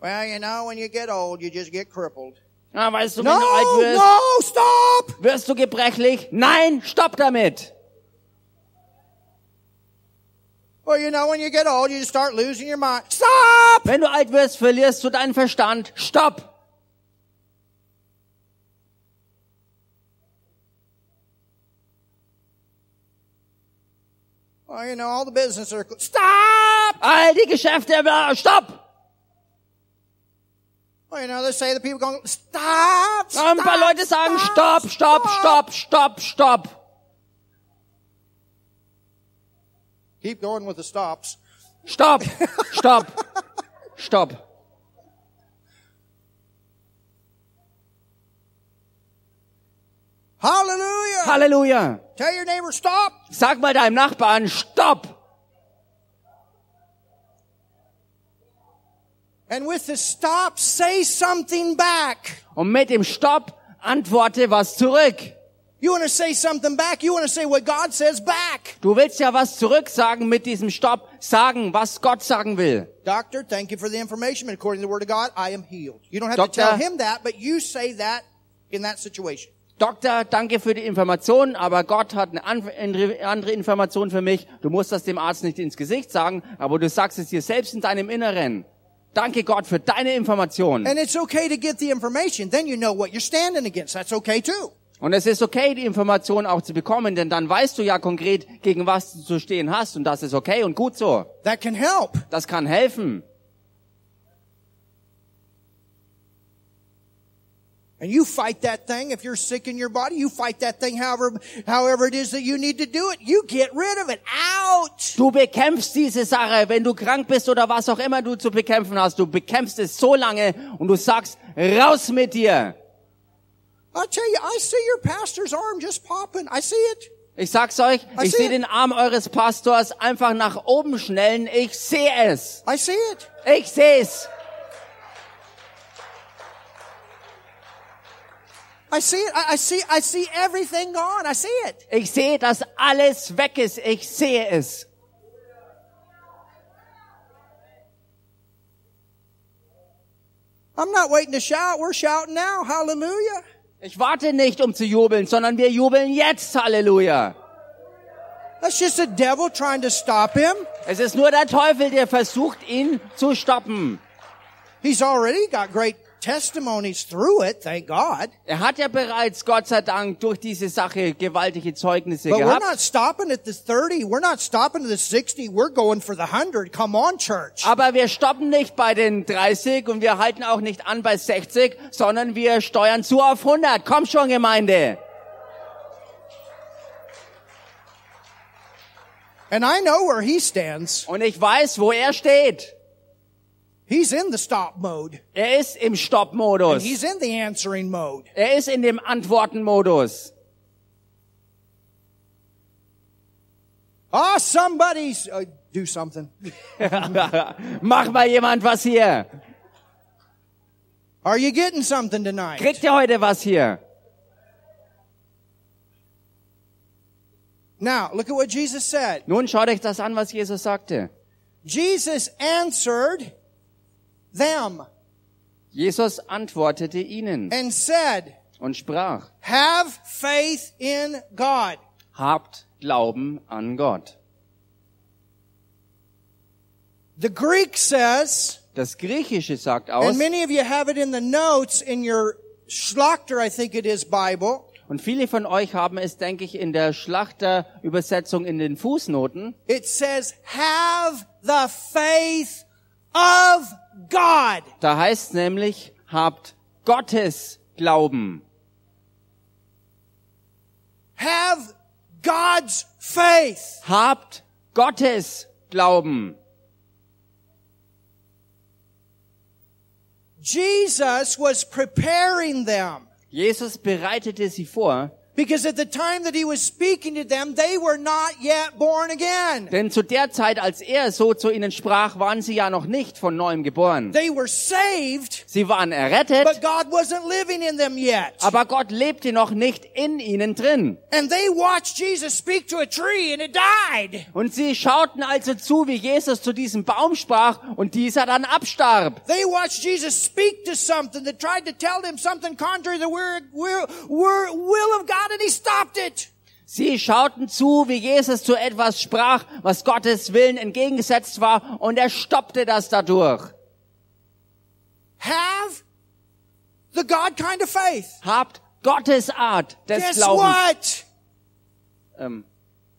A: Well, you know, when you get old, you just get crippled.
B: Na, weißt du, wenn
A: No,
B: du alt wirst,
A: no, stop!
B: wirst du gebrechlich. Nein, stopp damit.
A: Well, you know, when you get old, you just start losing your mind. Stop!
B: Wenn du alt wirst, verlierst du deinen Verstand. Stopp.
A: Well, you know, all the business are, stop!
B: All die Geschäfte, bla, stopp.
A: Well, you know, they say the people going, stop!
B: Ja, Ein paar Leute sagen, stop, stop, stop, stopp, stopp.
A: Keep going with the stops.
B: Stop, stop, stopp.
A: Hallelujah!
B: Halleluja.
A: Tell your neighbor, stop!
B: Sag mal deinem Nachbarn, stopp.
A: And with the stop, say something back.
B: Und mit dem Stopp antworte was zurück.
A: You want to say something back? You want to say what God says back.
B: Du willst ja was zurücksagen mit diesem Stopp, sagen, was Gott sagen will.
A: Doctor, thank you for the information, according to the Word of God, I am healed. You don't have
B: Doctor-
A: to tell him that, but you say that in that situation.
B: Doktor, danke für die Information, aber Gott hat eine an- andere Information für mich. Du musst das dem Arzt nicht ins Gesicht sagen, aber du sagst es dir selbst in deinem Inneren. Danke Gott für deine Information.
A: And it's okay to get the information. Then you know what you're standing against. That's okay too.
B: Und es ist okay, die Information auch zu bekommen, denn dann weißt du ja konkret, gegen was du zu stehen hast und das ist okay und gut so.
A: That can help.
B: Das kann helfen.
A: And you fight that thing. If you're sick in your body, you fight that thing however, however it is that you need to do it. You get rid of it. Out.
B: Du bekämpfst diese Sache, wenn du krank bist oder was auch immer du zu bekämpfen hast. Du bekämpfst es so lange und du sagst, raus mit dir.
A: I'll tell you, I see your pastor's arm just popping. I see it.
B: Ich sag's euch,
A: I
B: ich sehe den Arm eures Pastors einfach nach oben schnellen. Ich sehe es.
A: I see it.
B: Ich sehe es.
A: I see it. I, see, I see everything gone. I see it.
B: Ich sehe, dass alles weg ist. Ich sehe es.
A: I'm not waiting to shout. We're shouting now. Hallelujah.
B: Ich warte nicht, um zu jubeln, sondern wir jubeln jetzt. Halleluja.
A: That's just the devil trying to stop him.
B: Es ist nur der Teufel, der versucht, ihn zu stoppen.
A: He's already got great testimonies through it, thank God.
B: Er hat ja bereits, Gott sei Dank, durch diese Sache gewaltige Zeugnisse
A: But we're
B: gehabt.
A: not stopping at the 30. We're not stopping at the 60. We're going for the 100. Come on, church.
B: Aber wir stoppen nicht bei den 30 und wir halten auch nicht an bei 60, sondern wir steuern zu auf 100. Komm schon, Gemeinde.
A: And I know where he stands.
B: Und ich weiß, wo er steht.
A: He's in the stop mode.
B: Er ist im Stoppmodus.
A: He's in the answering mode.
B: Er ist in dem Antwortenmodus.
A: Ah, somebody's, uh, do something.
B: Mach mal jemand was hier.
A: Are you getting something tonight?
B: Kriegt ihr heute was hier?
A: Now, look at what Jesus said.
B: Nun schaut euch das an, was Jesus sagte.
A: Jesus answered them
B: Jesus antwortete ihnen
A: and said,
B: und sprach,
A: have faith in God.
B: habt Glauben an Gott.
A: The Greek says,
B: Das Griechische sagt
A: and
B: aus,
A: many of you have it in the notes in your Schlachter, I think it is, Bible.
B: und viele von euch haben es, denke ich, in der Schlachterübersetzung in den Fußnoten.
A: It says, have the faith of God.
B: Da heißt nämlich, habt Gottes Glauben.
A: Have God's faith.
B: Habt Gottes Glauben.
A: Jesus was preparing them
B: Jesus bereitete sie vor,
A: because at the time that he was speaking to them, they were not yet born again.
B: denn zu der Zeit, als er so zu ihnen sprach, waren sie ja noch nicht von neuem geboren.
A: They were saved,
B: Sie waren errettet,
A: but God wasn't living in them yet.
B: aber Gott lebte noch nicht in ihnen drin.
A: And they watched Jesus speak to a tree and it died.
B: Und sie schauten also zu, wie Jesus zu diesem Baum sprach und dieser dann abstarb.
A: They watched Jesus speak to something that tried to tell them something contrary to the will of God and he stopped it.
B: Sie schauten zu, wie Jesus zu etwas sprach, was Gottes Willen entgegengesetzt war und er stoppte das dadurch.
A: Have the God kind of faith.
B: Habt Gottes Art des
A: Guess
B: Glaubens.
A: what?
B: Ähm,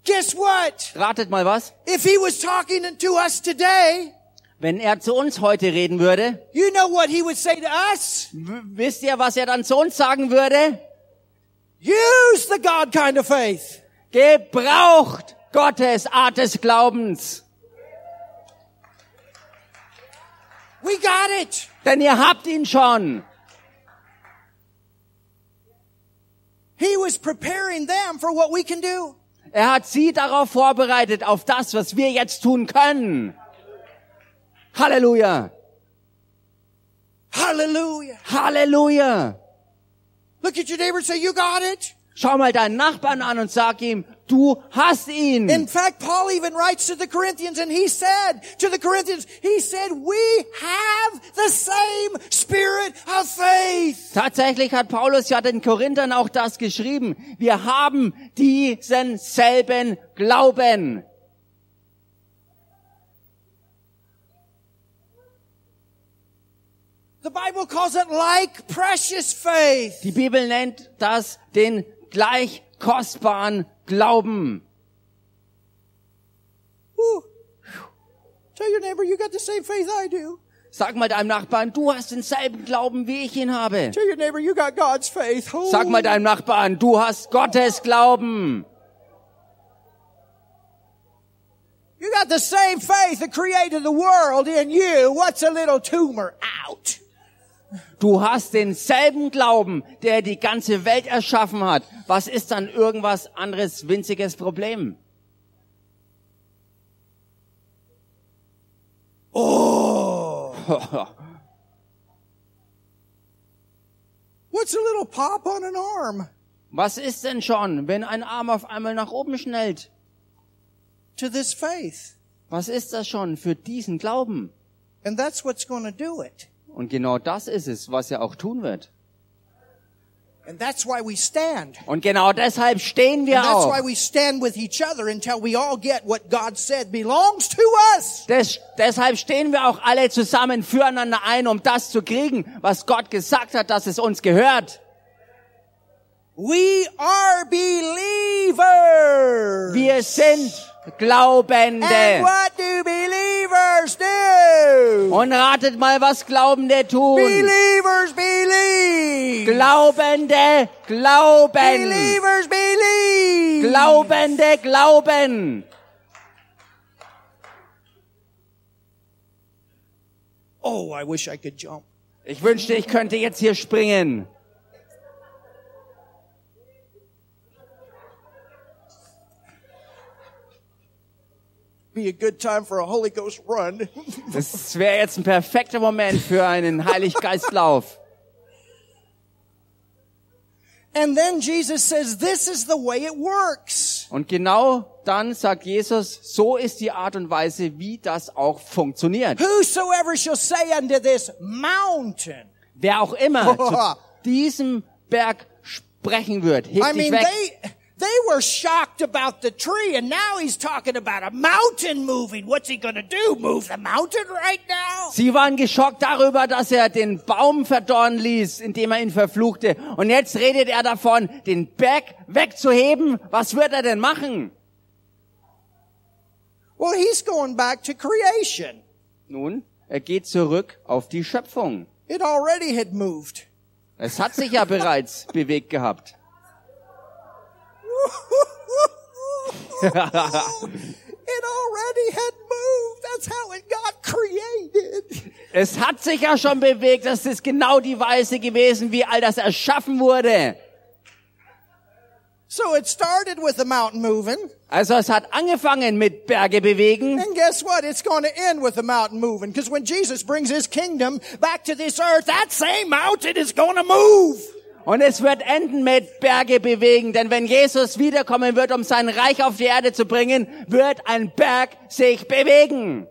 A: Guess what?
B: ratet mal was?
A: If he was talking to us today,
B: Wenn er zu uns heute reden würde,
A: you know what he would say to us?
B: wisst ihr, was er dann zu uns sagen würde?
A: Use the God kind of faith.
B: Gebraucht Gottes Art des Glaubens.
A: We got it.
B: Denn ihr habt ihn schon.
A: He was preparing them for what we can do.
B: Er hat sie darauf vorbereitet, auf das, was wir jetzt tun können. Halleluja.
A: Hallelujah.
B: Halleluja.
A: Look at your neighbor and say, you got it.
B: Schau mal deinen Nachbarn an und sag ihm, du hast ihn.
A: In fact, Paul even writes to the Corinthians and he said to the Corinthians, he said, we have the same spirit of faith.
B: Tatsächlich hat Paulus ja den Korinthern auch das geschrieben. Wir haben diesen selben Glauben.
A: The Bible calls it like precious faith.
B: Die Bibel nennt das den gleich kostbaren Glauben.
A: Tell your neighbor, you got the same faith I do.
B: Sag mal deinem Nachbarn, du hast denselben Glauben, wie ich ihn habe.
A: Tell your neighbor, you got God's faith. Oh.
B: Sag mal deinem Nachbarn, du hast Gottes Glauben.
A: You got the same faith that created the world in you. What's a little tumor out?
B: Du hast denselben Glauben, der die ganze Welt erschaffen hat. Was ist dann irgendwas anderes winziges Problem?
A: Oh. What's a little pop on an arm?
B: Was ist denn schon, wenn ein Arm auf einmal nach oben schnellt?
A: To this faith.
B: Was ist das schon für diesen Glauben?
A: And that's what's going to do it.
B: Und genau das ist es, was er auch tun wird.
A: And that's why we stand.
B: Und genau deshalb stehen wir
A: And that's
B: auch.
A: why we stand with each other until we all get what God said belongs to us.
B: Des, deshalb stehen wir auch alle zusammen füreinander ein, um das zu kriegen, was Gott gesagt hat, dass es uns gehört.
A: We are believers.
B: Wir sind
A: And
B: Glaubende.
A: what do believers do?
B: Und ratet mal, was Glaubende tun.
A: Believers believe.
B: Glaubende glauben.
A: Believers believe.
B: Glaubende glauben.
A: Oh, I wish I could jump.
B: Ich wünschte, ich könnte jetzt hier springen. Das wäre jetzt ein perfekter Moment für einen Heiliggeistlauf.
A: and then Jesus says, this is the way it works.
B: Und genau dann sagt Jesus, so ist die Art und Weise, wie das auch funktioniert.
A: Whosoever shall say unto this mountain.
B: Wer auch immer zu diesem Berg sprechen wird, heb
A: I mean,
B: weg.
A: they, they were shocked about the tree and now he's talking about a mountain moving. What's he gonna do? Move the mountain right now?
B: Sie waren geschockt darüber, dass er den Baum verdorren ließ, indem er ihn verfluchte. Und jetzt redet er davon, den Berg wegzuheben. Was wird er denn machen?
A: Well, he's going back to creation.
B: Nun, er geht zurück auf die Schöpfung.
A: It already had moved.
B: Es hat sich ja bereits bewegt gehabt.
A: it already had moved. That's how it got created.
B: Es hat sich ja schon bewegt. Das ist genau die Weise gewesen, wie all das erschaffen wurde.
A: So it started with the mountain moving.
B: Also es hat angefangen mit Berge bewegen.
A: And guess what? It's going to end with the mountain moving. Because when Jesus brings his kingdom back to this earth, that same mountain is going to move.
B: Und es wird enden mit Berge bewegen, denn wenn Jesus wiederkommen wird, um sein Reich auf die Erde zu bringen, wird ein Berg sich bewegen.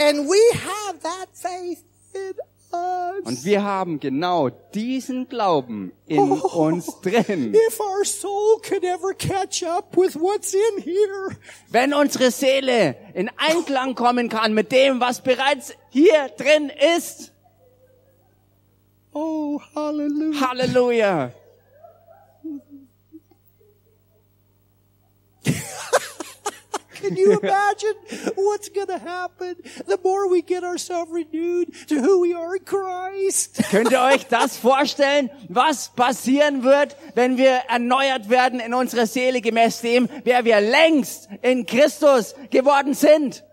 A: And we have that faith in.
B: Und wir haben genau diesen Glauben in uns drin.
A: If our soul could ever catch up with what's in here.
B: Wenn unsere Seele in Einklang kommen kann mit dem, was bereits hier drin ist.
A: Oh, hallelujah.
B: Halleluja.
A: Can you imagine what's going to happen the more we get ourselves renewed to who we are in Christ?
B: Könnt ihr euch das vorstellen, was passieren wird, wenn wir erneuert werden in unserer Seele gemäß dem, wer wir längst in Christus geworden sind?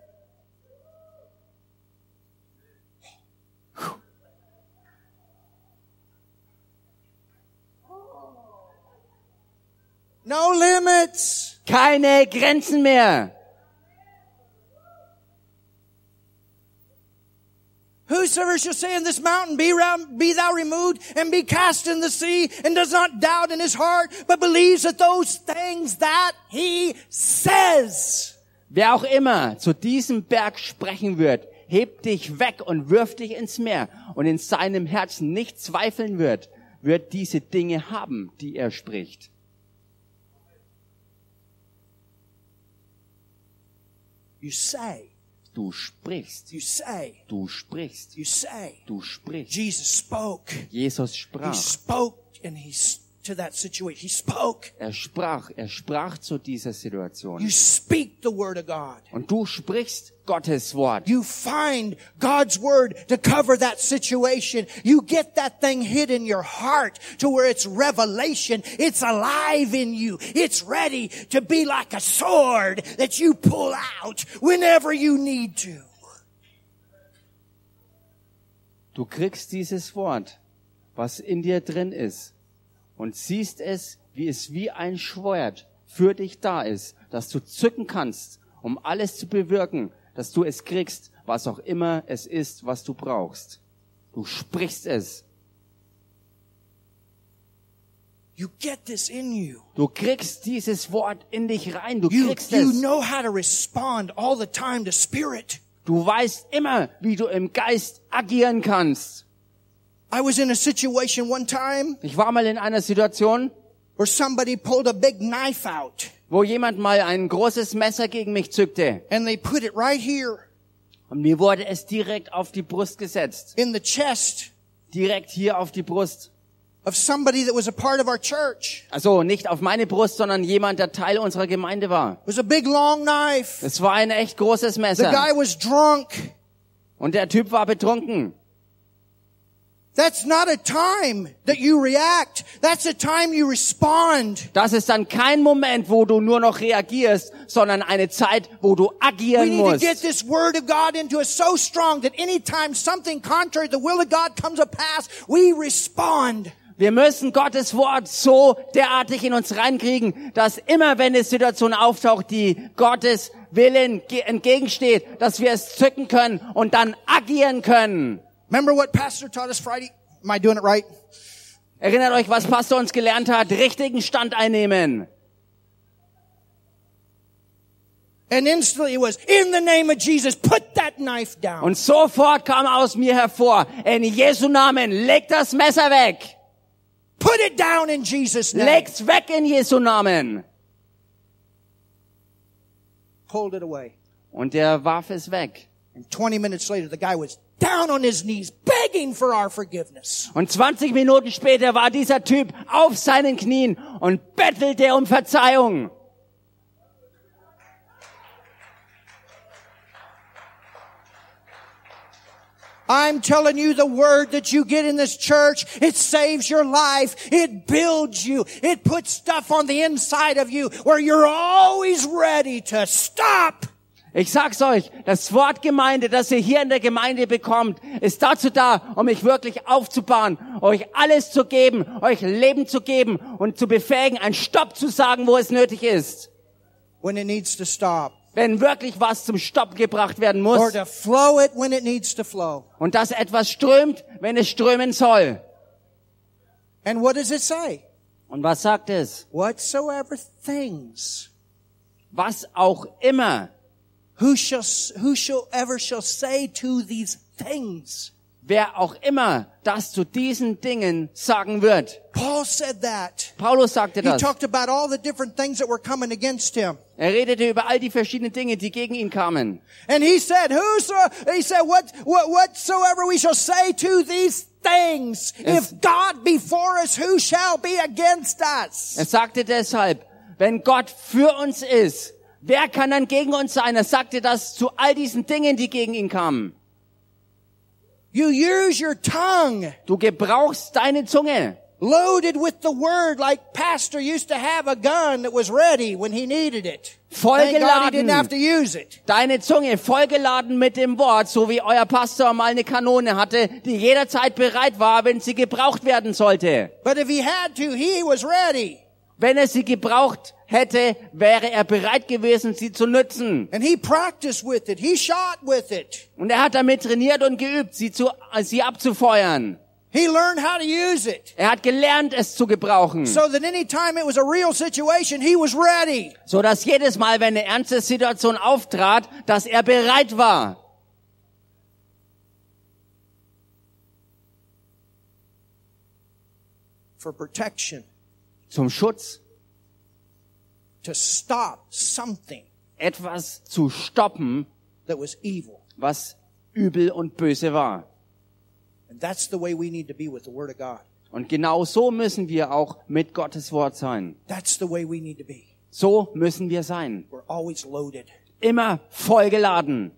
A: No limits.
B: Keine Grenzen mehr.
A: Whosoever shall say in this mountain, be, round, be thou removed and be cast in the sea, and does not doubt in his heart, but believes that those things that he says.
B: Wer auch immer zu diesem Berg sprechen wird, hebt dich weg und wirft dich ins Meer und in seinem Herzen nicht zweifeln wird, wird diese Dinge haben, die er spricht.
A: You say,
B: Du sprichst,
A: you say,
B: du sprichst,
A: you say.
B: du sprichst.
A: Jesus spoke.
B: Jesus
A: He
B: sprach.
A: spoke and he's to that situation. He spoke.
B: Er sprach, er sprach zu dieser Situation.
A: You speak the word of God.
B: Und du sprichst Gottes Wort.
A: You find God's word to cover that situation. You get that thing hid in your heart to where it's revelation. It's alive in you. It's ready to be like a sword that you pull out whenever you need to.
B: Du kriegst dieses Wort, was in dir drin ist, und siehst es, wie es wie ein Schwert für dich da ist, dass du zücken kannst, um alles zu bewirken, dass du es kriegst, was auch immer es ist, was du brauchst. Du sprichst es.
A: You get this in you.
B: Du kriegst dieses Wort in dich rein. Du
A: You,
B: kriegst
A: you
B: es.
A: know how to respond all the time to spirit.
B: Du weißt immer, wie du im Geist agieren kannst.
A: I was in a situation one time
B: Ich war mal in einer Situation,
A: where somebody pulled a big knife out
B: wo jemand mal ein großes Messer gegen mich zückte.
A: and they put it right here
B: Und mir wurde es direkt auf die Brust gesetzt.
A: in the chest
B: Direkt hier auf die Brust.
A: of somebody that was a part of our church.
B: Also nicht auf meine Brust, sondern jemand, der Teil unserer Gemeinde war.
A: It was a big long knife.
B: Es war ein echt großes
A: The
B: Messer.
A: guy was drunk.
B: Und der Typ war betrunken.
A: That's not a time that you react. That's a time you respond.
B: Das ist dann kein Moment, wo du nur noch reagierst, sondern eine Zeit, wo du
A: We
B: agieren
A: need to
B: musst.
A: get this word of God into us so strong that anytime something contrary to the will of God comes to pass, we respond.
B: Wir müssen Gottes Wort so derartig in uns reinkriegen, dass immer wenn eine Situation auftaucht, die Gottes Willen ge- entgegensteht, dass wir es zücken können und dann agieren können.
A: Remember what Pastor taught us Friday? Am I doing it right?
B: Erinnert euch, was Pastor uns gelernt hat? Richtigen Stand einnehmen.
A: And instantly it was, in the name of Jesus, put that knife down.
B: Und sofort kam aus mir hervor, in Jesu Namen, leg das Messer weg.
A: Put it down in Jesus' name.
B: Leg's weg in Jesu Namen.
A: Pulled it away.
B: Und er warf es weg.
A: And 20 minutes later, the guy was down on his knees begging for our forgiveness.
B: Und 20 Minuten später war dieser Typ auf seinen Knien und bettelte um Verzeihung.
A: I'm telling you the word that you get in this church, it saves your life. It builds you. It puts stuff on the inside of you where you're always ready to stop.
B: Ich sag's euch, das Wort Gemeinde, das ihr hier in der Gemeinde bekommt, ist dazu da, um mich wirklich aufzubauen, euch alles zu geben, euch Leben zu geben und zu befähigen, einen Stopp zu sagen, wo es nötig ist.
A: when it needs to stop.
B: Wenn wirklich was zum Stopp gebracht werden
A: Or
B: muss
A: to flow it when it needs to flow.
B: und dass etwas strömt, wenn es strömen soll.
A: And what does it say?
B: Und was sagt es?
A: Whatsoever things,
B: Was auch immer,
A: who shall, whosoever shall say to these things.
B: wer auch immer das zu diesen Dingen sagen wird.
A: Paul said that.
B: Paulus sagte
A: He
B: das.
A: talked about all the different things that were coming against him.
B: Er redete über all die verschiedenen Dinge, die gegen ihn kamen.
A: And he said, whoso, he said, what, what, whatsoever we shall say to these things,
B: Es-
A: if God be for us, who shall be against us?
B: Er sagte deshalb, wenn Gott für uns ist, wer kann dann gegen uns sein? Er sagte das zu all diesen Dingen, die gegen ihn kamen.
A: You use your tongue
B: Du gebrauchst deine Zunge,
A: loaded with the word like pastor used to have a gun that was ready when he needed it. Thank God he didn't have to use it.
B: deine Zunge vollgeladen mit dem Wort, so wie euer Pastor mal eine Kanone hatte, die jederzeit bereit war, wenn sie gebraucht werden sollte.
A: But if he had to, he was ready.
B: Wenn er sie gebraucht hätte, wäre er bereit gewesen, sie zu nützen.
A: And he practiced with it. He shot with it.
B: Und er hat damit trainiert und geübt, sie, zu, äh, sie abzufeuern.
A: He learned how to use it.
B: Er hat gelernt, es zu gebrauchen.
A: So that anytime it was a real situation, he was ready.
B: so dass jedes Mal, wenn eine ernste Situation auftrat, dass er bereit war.
A: for protection
B: Zum Schutz
A: to stop something
B: etwas zu stoppen,
A: that was evil.
B: was übel und böse war.
A: And that's the way we need to be with the Word of God.
B: Und genau so müssen wir auch mit Gottes Wort sein.
A: That's the way we need to be.
B: So müssen wir sein.
A: We're always loaded.
B: Immer vollgeladen.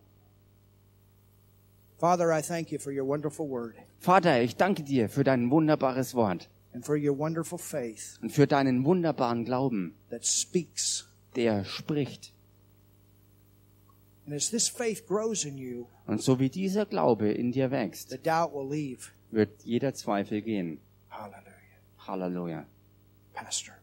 A: Father, I thank you for your wonderful Word
B: Vater, ich danke dir für dein wunderbares Wort
A: and for your wonderful faith
B: und für deinen wunderbaren Glauben,
A: that speaks.
B: der spricht.
A: And as this faith grows in you,
B: Und so wie dieser Glaube in dir wächst,
A: the doubt will leave.
B: wird jeder Zweifel gehen.
A: Hallelujah.
B: Halleluja.
A: Pastor.